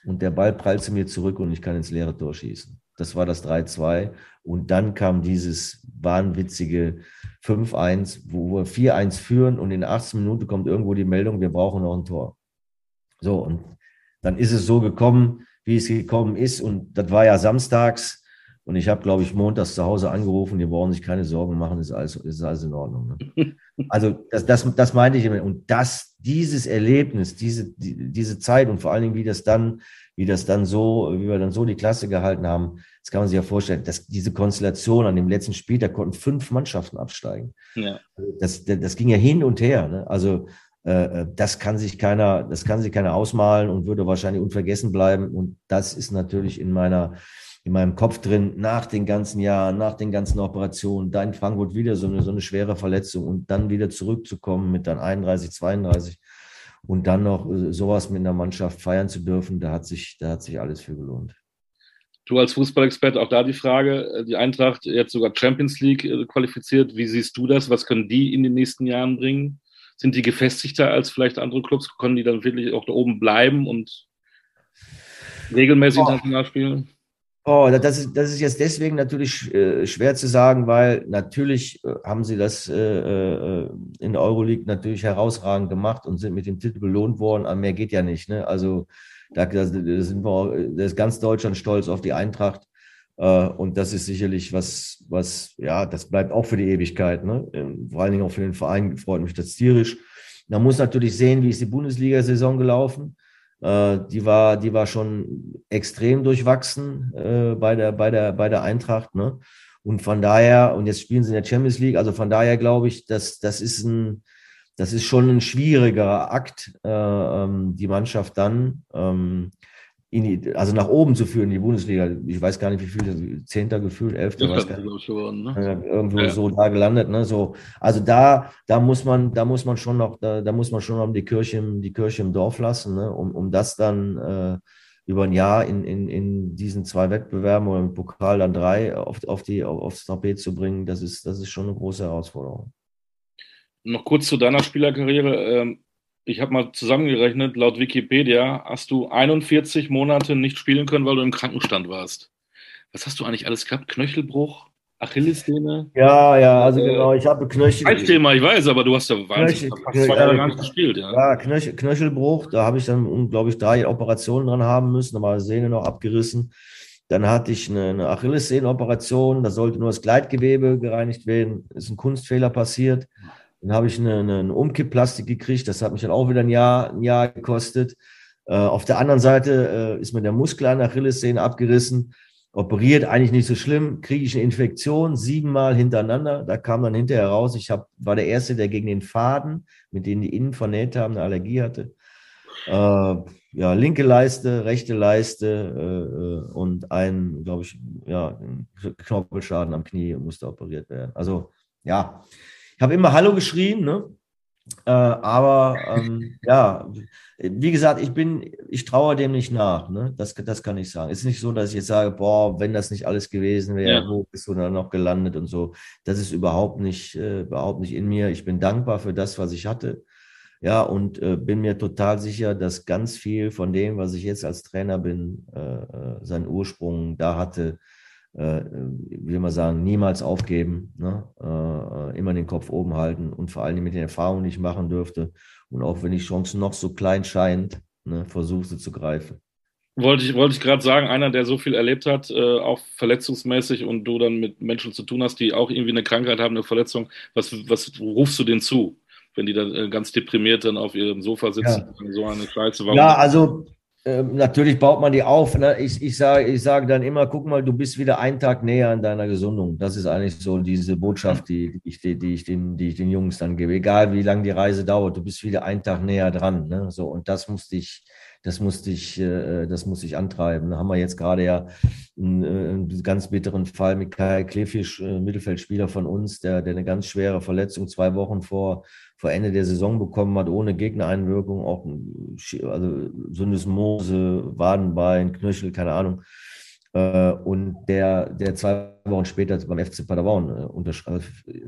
Und der Ball prallt zu mir zurück und ich kann ins leere Tor schießen. Das war das 3-2. Und dann kam dieses wahnwitzige 5-1, wo wir 4-1 führen und in 18 Minuten kommt irgendwo die Meldung, wir brauchen noch ein Tor. So, und dann ist es so gekommen, wie es gekommen ist. Und das war ja samstags. Und ich habe, glaube ich, montags zu Hause angerufen, die brauchen sich keine Sorgen machen, ist alles, ist alles in Ordnung. Ne? Also das, das, das meinte ich immer. Und das, dieses Erlebnis, diese, die, diese Zeit und vor allen Dingen, wie das dann, wie das dann so, wie wir dann so die Klasse gehalten haben, das kann man sich ja vorstellen, dass diese Konstellation an dem letzten Spiel, da konnten fünf Mannschaften absteigen. Ja. Das, das ging ja hin und her. Ne? Also das kann sich keiner, das kann sich keiner ausmalen und würde wahrscheinlich unvergessen bleiben. Und das ist natürlich in meiner, in meinem Kopf drin, nach den ganzen Jahren, nach den ganzen Operationen, da in Frankfurt wieder so eine, so eine schwere Verletzung und dann wieder zurückzukommen mit dann 31, 32 und dann noch äh, sowas mit einer Mannschaft feiern zu dürfen, da hat sich, da hat sich alles für gelohnt. Du als Fußballexperte, auch da die Frage, die Eintracht jetzt sogar Champions League qualifiziert. Wie siehst du das? Was können die in den nächsten Jahren bringen? Sind die gefestigter als vielleicht andere Clubs? Können die dann wirklich auch da oben bleiben und regelmäßig oh. international spielen? Oh, das ist, das ist jetzt deswegen natürlich äh, schwer zu sagen, weil natürlich äh, haben sie das äh, äh, in der Euroleague natürlich herausragend gemacht und sind mit dem Titel belohnt worden. Aber mehr geht ja nicht. Ne? Also da, da, sind wir, da ist ganz Deutschland stolz auf die Eintracht. Äh, und das ist sicherlich was, was, ja, das bleibt auch für die Ewigkeit. Ne? Ähm, vor allen Dingen auch für den Verein freut mich das tierisch. Man muss natürlich sehen, wie ist die Bundesliga-Saison gelaufen. Äh, die war, die war schon extrem durchwachsen äh, bei der, bei der, bei der Eintracht. Ne? Und von daher, und jetzt spielen sie in der Champions League, also von daher glaube ich, dass das ist ein, das ist schon ein schwieriger Akt, ähm, die Mannschaft dann die, also nach oben zu führen in die Bundesliga. Ich weiß gar nicht, wie viel, Zehnter gefühlt, Elfter, weiß gar nicht. Geworden, ne? Irgendwo ja. so da gelandet. Ne? So, also da, da muss man, da muss man schon noch, da, da muss man schon noch die Kirche, die Kirche im Dorf lassen, ne? um, um das dann äh, über ein Jahr in, in, in diesen zwei Wettbewerben oder im Pokal dann drei auf, auf die, aufs Tapet zu bringen, das ist, das ist schon eine große Herausforderung. Noch kurz zu deiner Spielerkarriere. Ähm, ich habe mal zusammengerechnet, laut Wikipedia hast du 41 Monate nicht spielen können, weil du im Krankenstand warst. Was hast du eigentlich alles gehabt? Knöchelbruch? Achillessehne? Ja, ja, also äh, genau, ich habe Knöchel. Ein Thema, ich weiß, aber du hast ja Knöchel, fast zwei Jahre gar nicht gespielt, ja. Ja, Knöchel, Knöchelbruch, da habe ich dann, glaube ich, drei Operationen dran haben müssen, nochmal Sehne noch abgerissen. Dann hatte ich eine, eine Achillessehneoperation, da sollte nur das Gleitgewebe gereinigt werden, ist ein Kunstfehler passiert. Dann habe ich eine, eine, Umkippplastik gekriegt, das hat mich dann auch wieder ein Jahr, ein Jahr gekostet. Äh, auf der anderen Seite äh, ist mir der Muskel an der Achillessehne abgerissen operiert, eigentlich nicht so schlimm, kriege ich eine Infektion siebenmal hintereinander. Da kam dann hinterher raus, ich hab, war der Erste, der gegen den Faden, mit denen die innen vernäht haben, eine Allergie hatte. Äh, ja, linke Leiste, rechte Leiste äh, äh und ein, glaube ich, ja, Knorpelschaden am Knie musste operiert werden. Also ja, ich habe immer Hallo geschrien, ne? Äh, aber ähm, ja, wie gesagt, ich bin, ich traue dem nicht nach. Ne? Das, das kann ich sagen. Es ist nicht so, dass ich jetzt sage, boah, wenn das nicht alles gewesen wäre, ja. wo bist du dann noch gelandet und so. Das ist überhaupt nicht, äh, überhaupt nicht in mir. Ich bin dankbar für das, was ich hatte. Ja, und äh, bin mir total sicher, dass ganz viel von dem, was ich jetzt als Trainer bin, äh, äh seinen Ursprung da hatte, äh, wie will man sagen, niemals aufgeben, ne? äh, immer den Kopf oben halten und vor allem mit den Erfahrungen, die ich machen dürfte. Und auch wenn die Chance noch so klein scheint, ne, versuche sie zu greifen. Wollte ich, wollte ich gerade sagen, einer, der so viel erlebt hat, äh, auch verletzungsmäßig und du dann mit Menschen zu tun hast, die auch irgendwie eine Krankheit haben, eine Verletzung, was, was rufst du denen zu, wenn die dann äh, ganz deprimiert dann auf ihrem Sofa sitzen? Ja. So eine Scheiße. Warum? Ja, also ähm, natürlich baut man die auf. Ne? Ich, ich sage ich sag dann immer, guck mal, du bist wieder einen Tag näher an deiner Gesundung. Das ist eigentlich so diese Botschaft, die, die, ich, die, ich, den, die ich den Jungs dann gebe. Egal wie lange die Reise dauert, du bist wieder einen Tag näher dran. Ne? So, und das musste ich, das musste ich, äh, das musste ich antreiben. Da haben wir jetzt gerade ja einen, äh, einen ganz bitteren Fall mit Kai Klefisch, äh, Mittelfeldspieler von uns, der, der eine ganz schwere Verletzung zwei Wochen vor vor Ende der Saison bekommen hat, ohne Gegnereinwirkung, auch also Syndesmose, Wadenbein, Knöchel, keine Ahnung. Äh, und der, der zwei Wochen später beim FC Paderborn also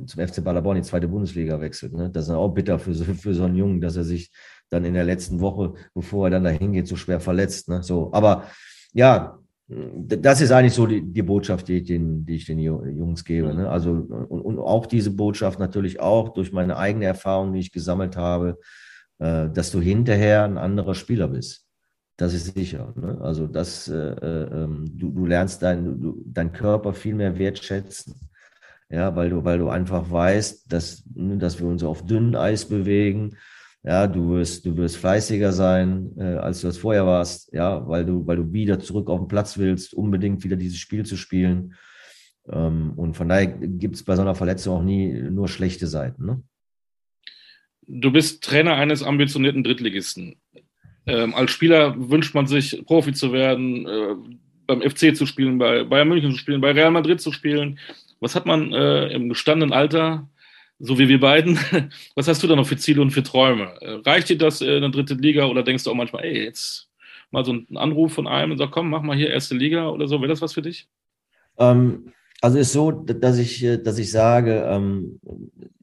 zum FC Paderborn in die zweite Bundesliga wechselt. Ne? Das ist auch bitter für so, für so einen Jungen, dass er sich dann in der letzten Woche, bevor er dann dahin geht, so schwer verletzt. Ne? So, aber ja, das ist eigentlich so die, die Botschaft, die ich, den, die ich den Jungs gebe. Ne? Also, und, und, auch diese Botschaft natürlich auch durch meine eigene Erfahrung, die ich gesammelt habe, äh, dass du hinterher ein anderer Spieler bist. Das ist sicher. Ne? Also, das, äh, äh, du, du lernst deinen du, dein Körper viel mehr wertschätzen. Ja, weil du, weil du einfach weißt, dass, ne, dass wir uns auf dünnem Eis bewegen, ja, du wirst, du wirst fleißiger sein, äh, als du das vorher warst, ja, weil du, weil du wieder zurück auf den Platz willst, unbedingt wieder dieses Spiel zu spielen. Ähm, und von daher gibt es bei so einer Verletzung auch nie nur schlechte Seiten. Ne? Du bist Trainer eines ambitionierten Drittligisten. Ähm, als Spieler wünscht man sich, Profi zu werden, äh, beim FC zu spielen, bei Bayern München zu spielen, bei Real Madrid zu spielen. Was hat man äh, im gestandenen Alter so wie wir beiden. Was hast du da noch für Ziele und für Träume? Äh, reicht dir das in der dritten Liga oder denkst du auch manchmal, ey, jetzt mal so einen Anruf von einem und sag, komm, mach mal hier erste Liga oder so? Wäre das was für dich? Ähm, also ist so, dass ich, äh, dass ich sage, ähm,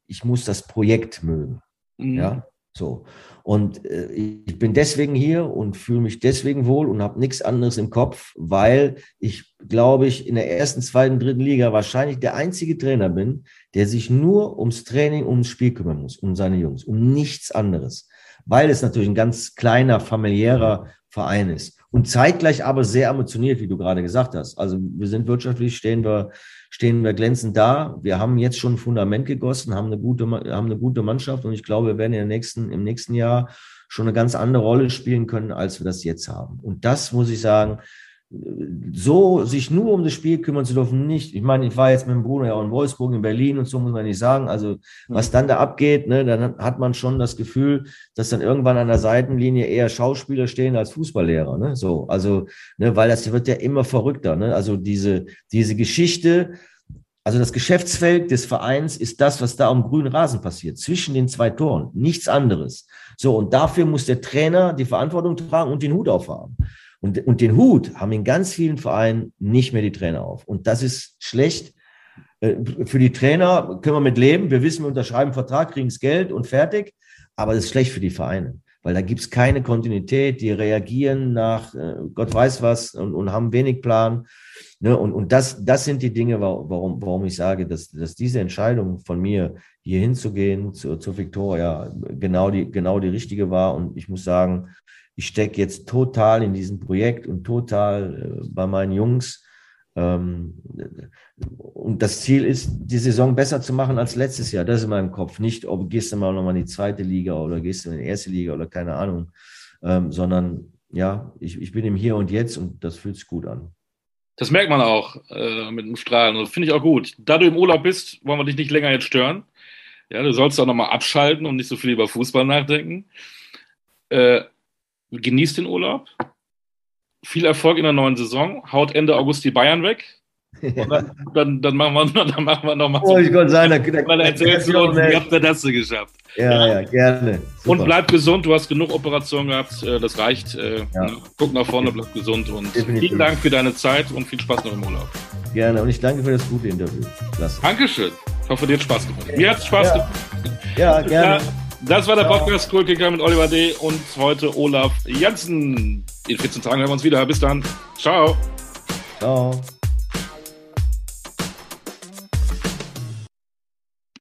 ich muss das Projekt mögen. Mhm. Ja, so. Und äh, ich bin deswegen hier und fühle mich deswegen wohl und habe nichts anderes im Kopf, weil ich, glaube ich, in der ersten, zweiten, dritten Liga wahrscheinlich der einzige Trainer bin, der sich nur ums Training, ums Spiel kümmern muss, um seine Jungs, um nichts anderes. Weil es natürlich ein ganz kleiner, familiärer Verein ist. Und zeitgleich aber sehr ambitioniert, wie du gerade gesagt hast. Also wir sind wirtschaftlich, stehen wir, stehen wir glänzend da. Wir haben jetzt schon ein Fundament gegossen, haben eine gute, haben eine gute Mannschaft und ich glaube, wir werden in der nächsten, im nächsten Jahr schon eine ganz andere Rolle spielen können, als wir das jetzt haben. Und das muss ich sagen, so sich nur um das Spiel kümmern zu dürfen, nicht. Ich meine, ich war jetzt mit dem Bruder ja auch in Wolfsburg, in Berlin und so muss man nicht sagen. Also was dann da abgeht, ne, dann hat man schon das Gefühl, dass dann irgendwann an der Seitenlinie eher Schauspieler stehen als Fußballlehrer. Ne? So, also, ne, weil das wird ja immer verrückter. Ne? Also diese, diese Geschichte, also das Geschäftsfeld des Vereins ist das, was da am grünen Rasen passiert, zwischen den zwei Toren, nichts anderes. So, und dafür muss der Trainer die Verantwortung tragen und den Hut aufhaben. Und, und den Hut haben in ganz vielen Vereinen nicht mehr die Trainer auf. Und das ist schlecht, Äh, für die Trainer können wir mit leben. Wir wissen, wir unterschreiben einen Vertrag, kriegen das Geld und fertig. Aber das ist schlecht für die Vereine, weil da gibt es keine Kontinuität. Die reagieren nach äh, Gott weiß was und, und haben wenig Plan. Ne? Und, und das, das sind die Dinge, warum, warum ich sage, dass, dass diese Entscheidung von mir, hier hinzugehen zu, zur Victoria, genau die, genau die richtige war. Und ich muss sagen, ich stecke jetzt total in diesem Projekt und total äh, bei meinen Jungs. Ähm, und das Ziel ist, die Saison besser zu machen als letztes Jahr. Das ist in meinem Kopf. Nicht, ob gehst du mal nochmal in die zweite Liga oder gehst du in die erste Liga oder keine Ahnung, ähm, sondern ja, ich, ich bin im Hier und Jetzt und das fühlt sich gut an. Das merkt man auch äh, mit dem Strahlen. Das finde ich auch gut. Da du im Urlaub bist, wollen wir dich nicht länger jetzt stören. Ja, du sollst auch nochmal abschalten und nicht so viel über Fußball nachdenken. Äh, genießt den Urlaub. Viel Erfolg in der neuen Saison. Haut Ende August die Bayern weg. Dann, dann, dann, machen wir, dann machen wir nochmal so. Oh, ich konnte sagen, da, da, dann erzählst du uns, wie habt ihr das geschafft? Ja, ja, gerne. Super. Und bleib gesund, du hast genug Operationen gehabt, äh, das reicht. Äh, ja. Guck nach vorne, bleib gesund und Definitiv. vielen Dank für deine Zeit und viel Spaß noch im Urlaub. Gerne und ich danke für das gute Interview. Klasse. Dankeschön. Ich hoffe, dir hat Spaß gemacht. Mir hat es Spaß ja. gemacht. Ja, gerne. Das war der Podcast Kultkicker mit Oliver D. und heute Olaf Janssen. In 14 Tagen hören wir uns wieder. Bis dann. Ciao. Ciao.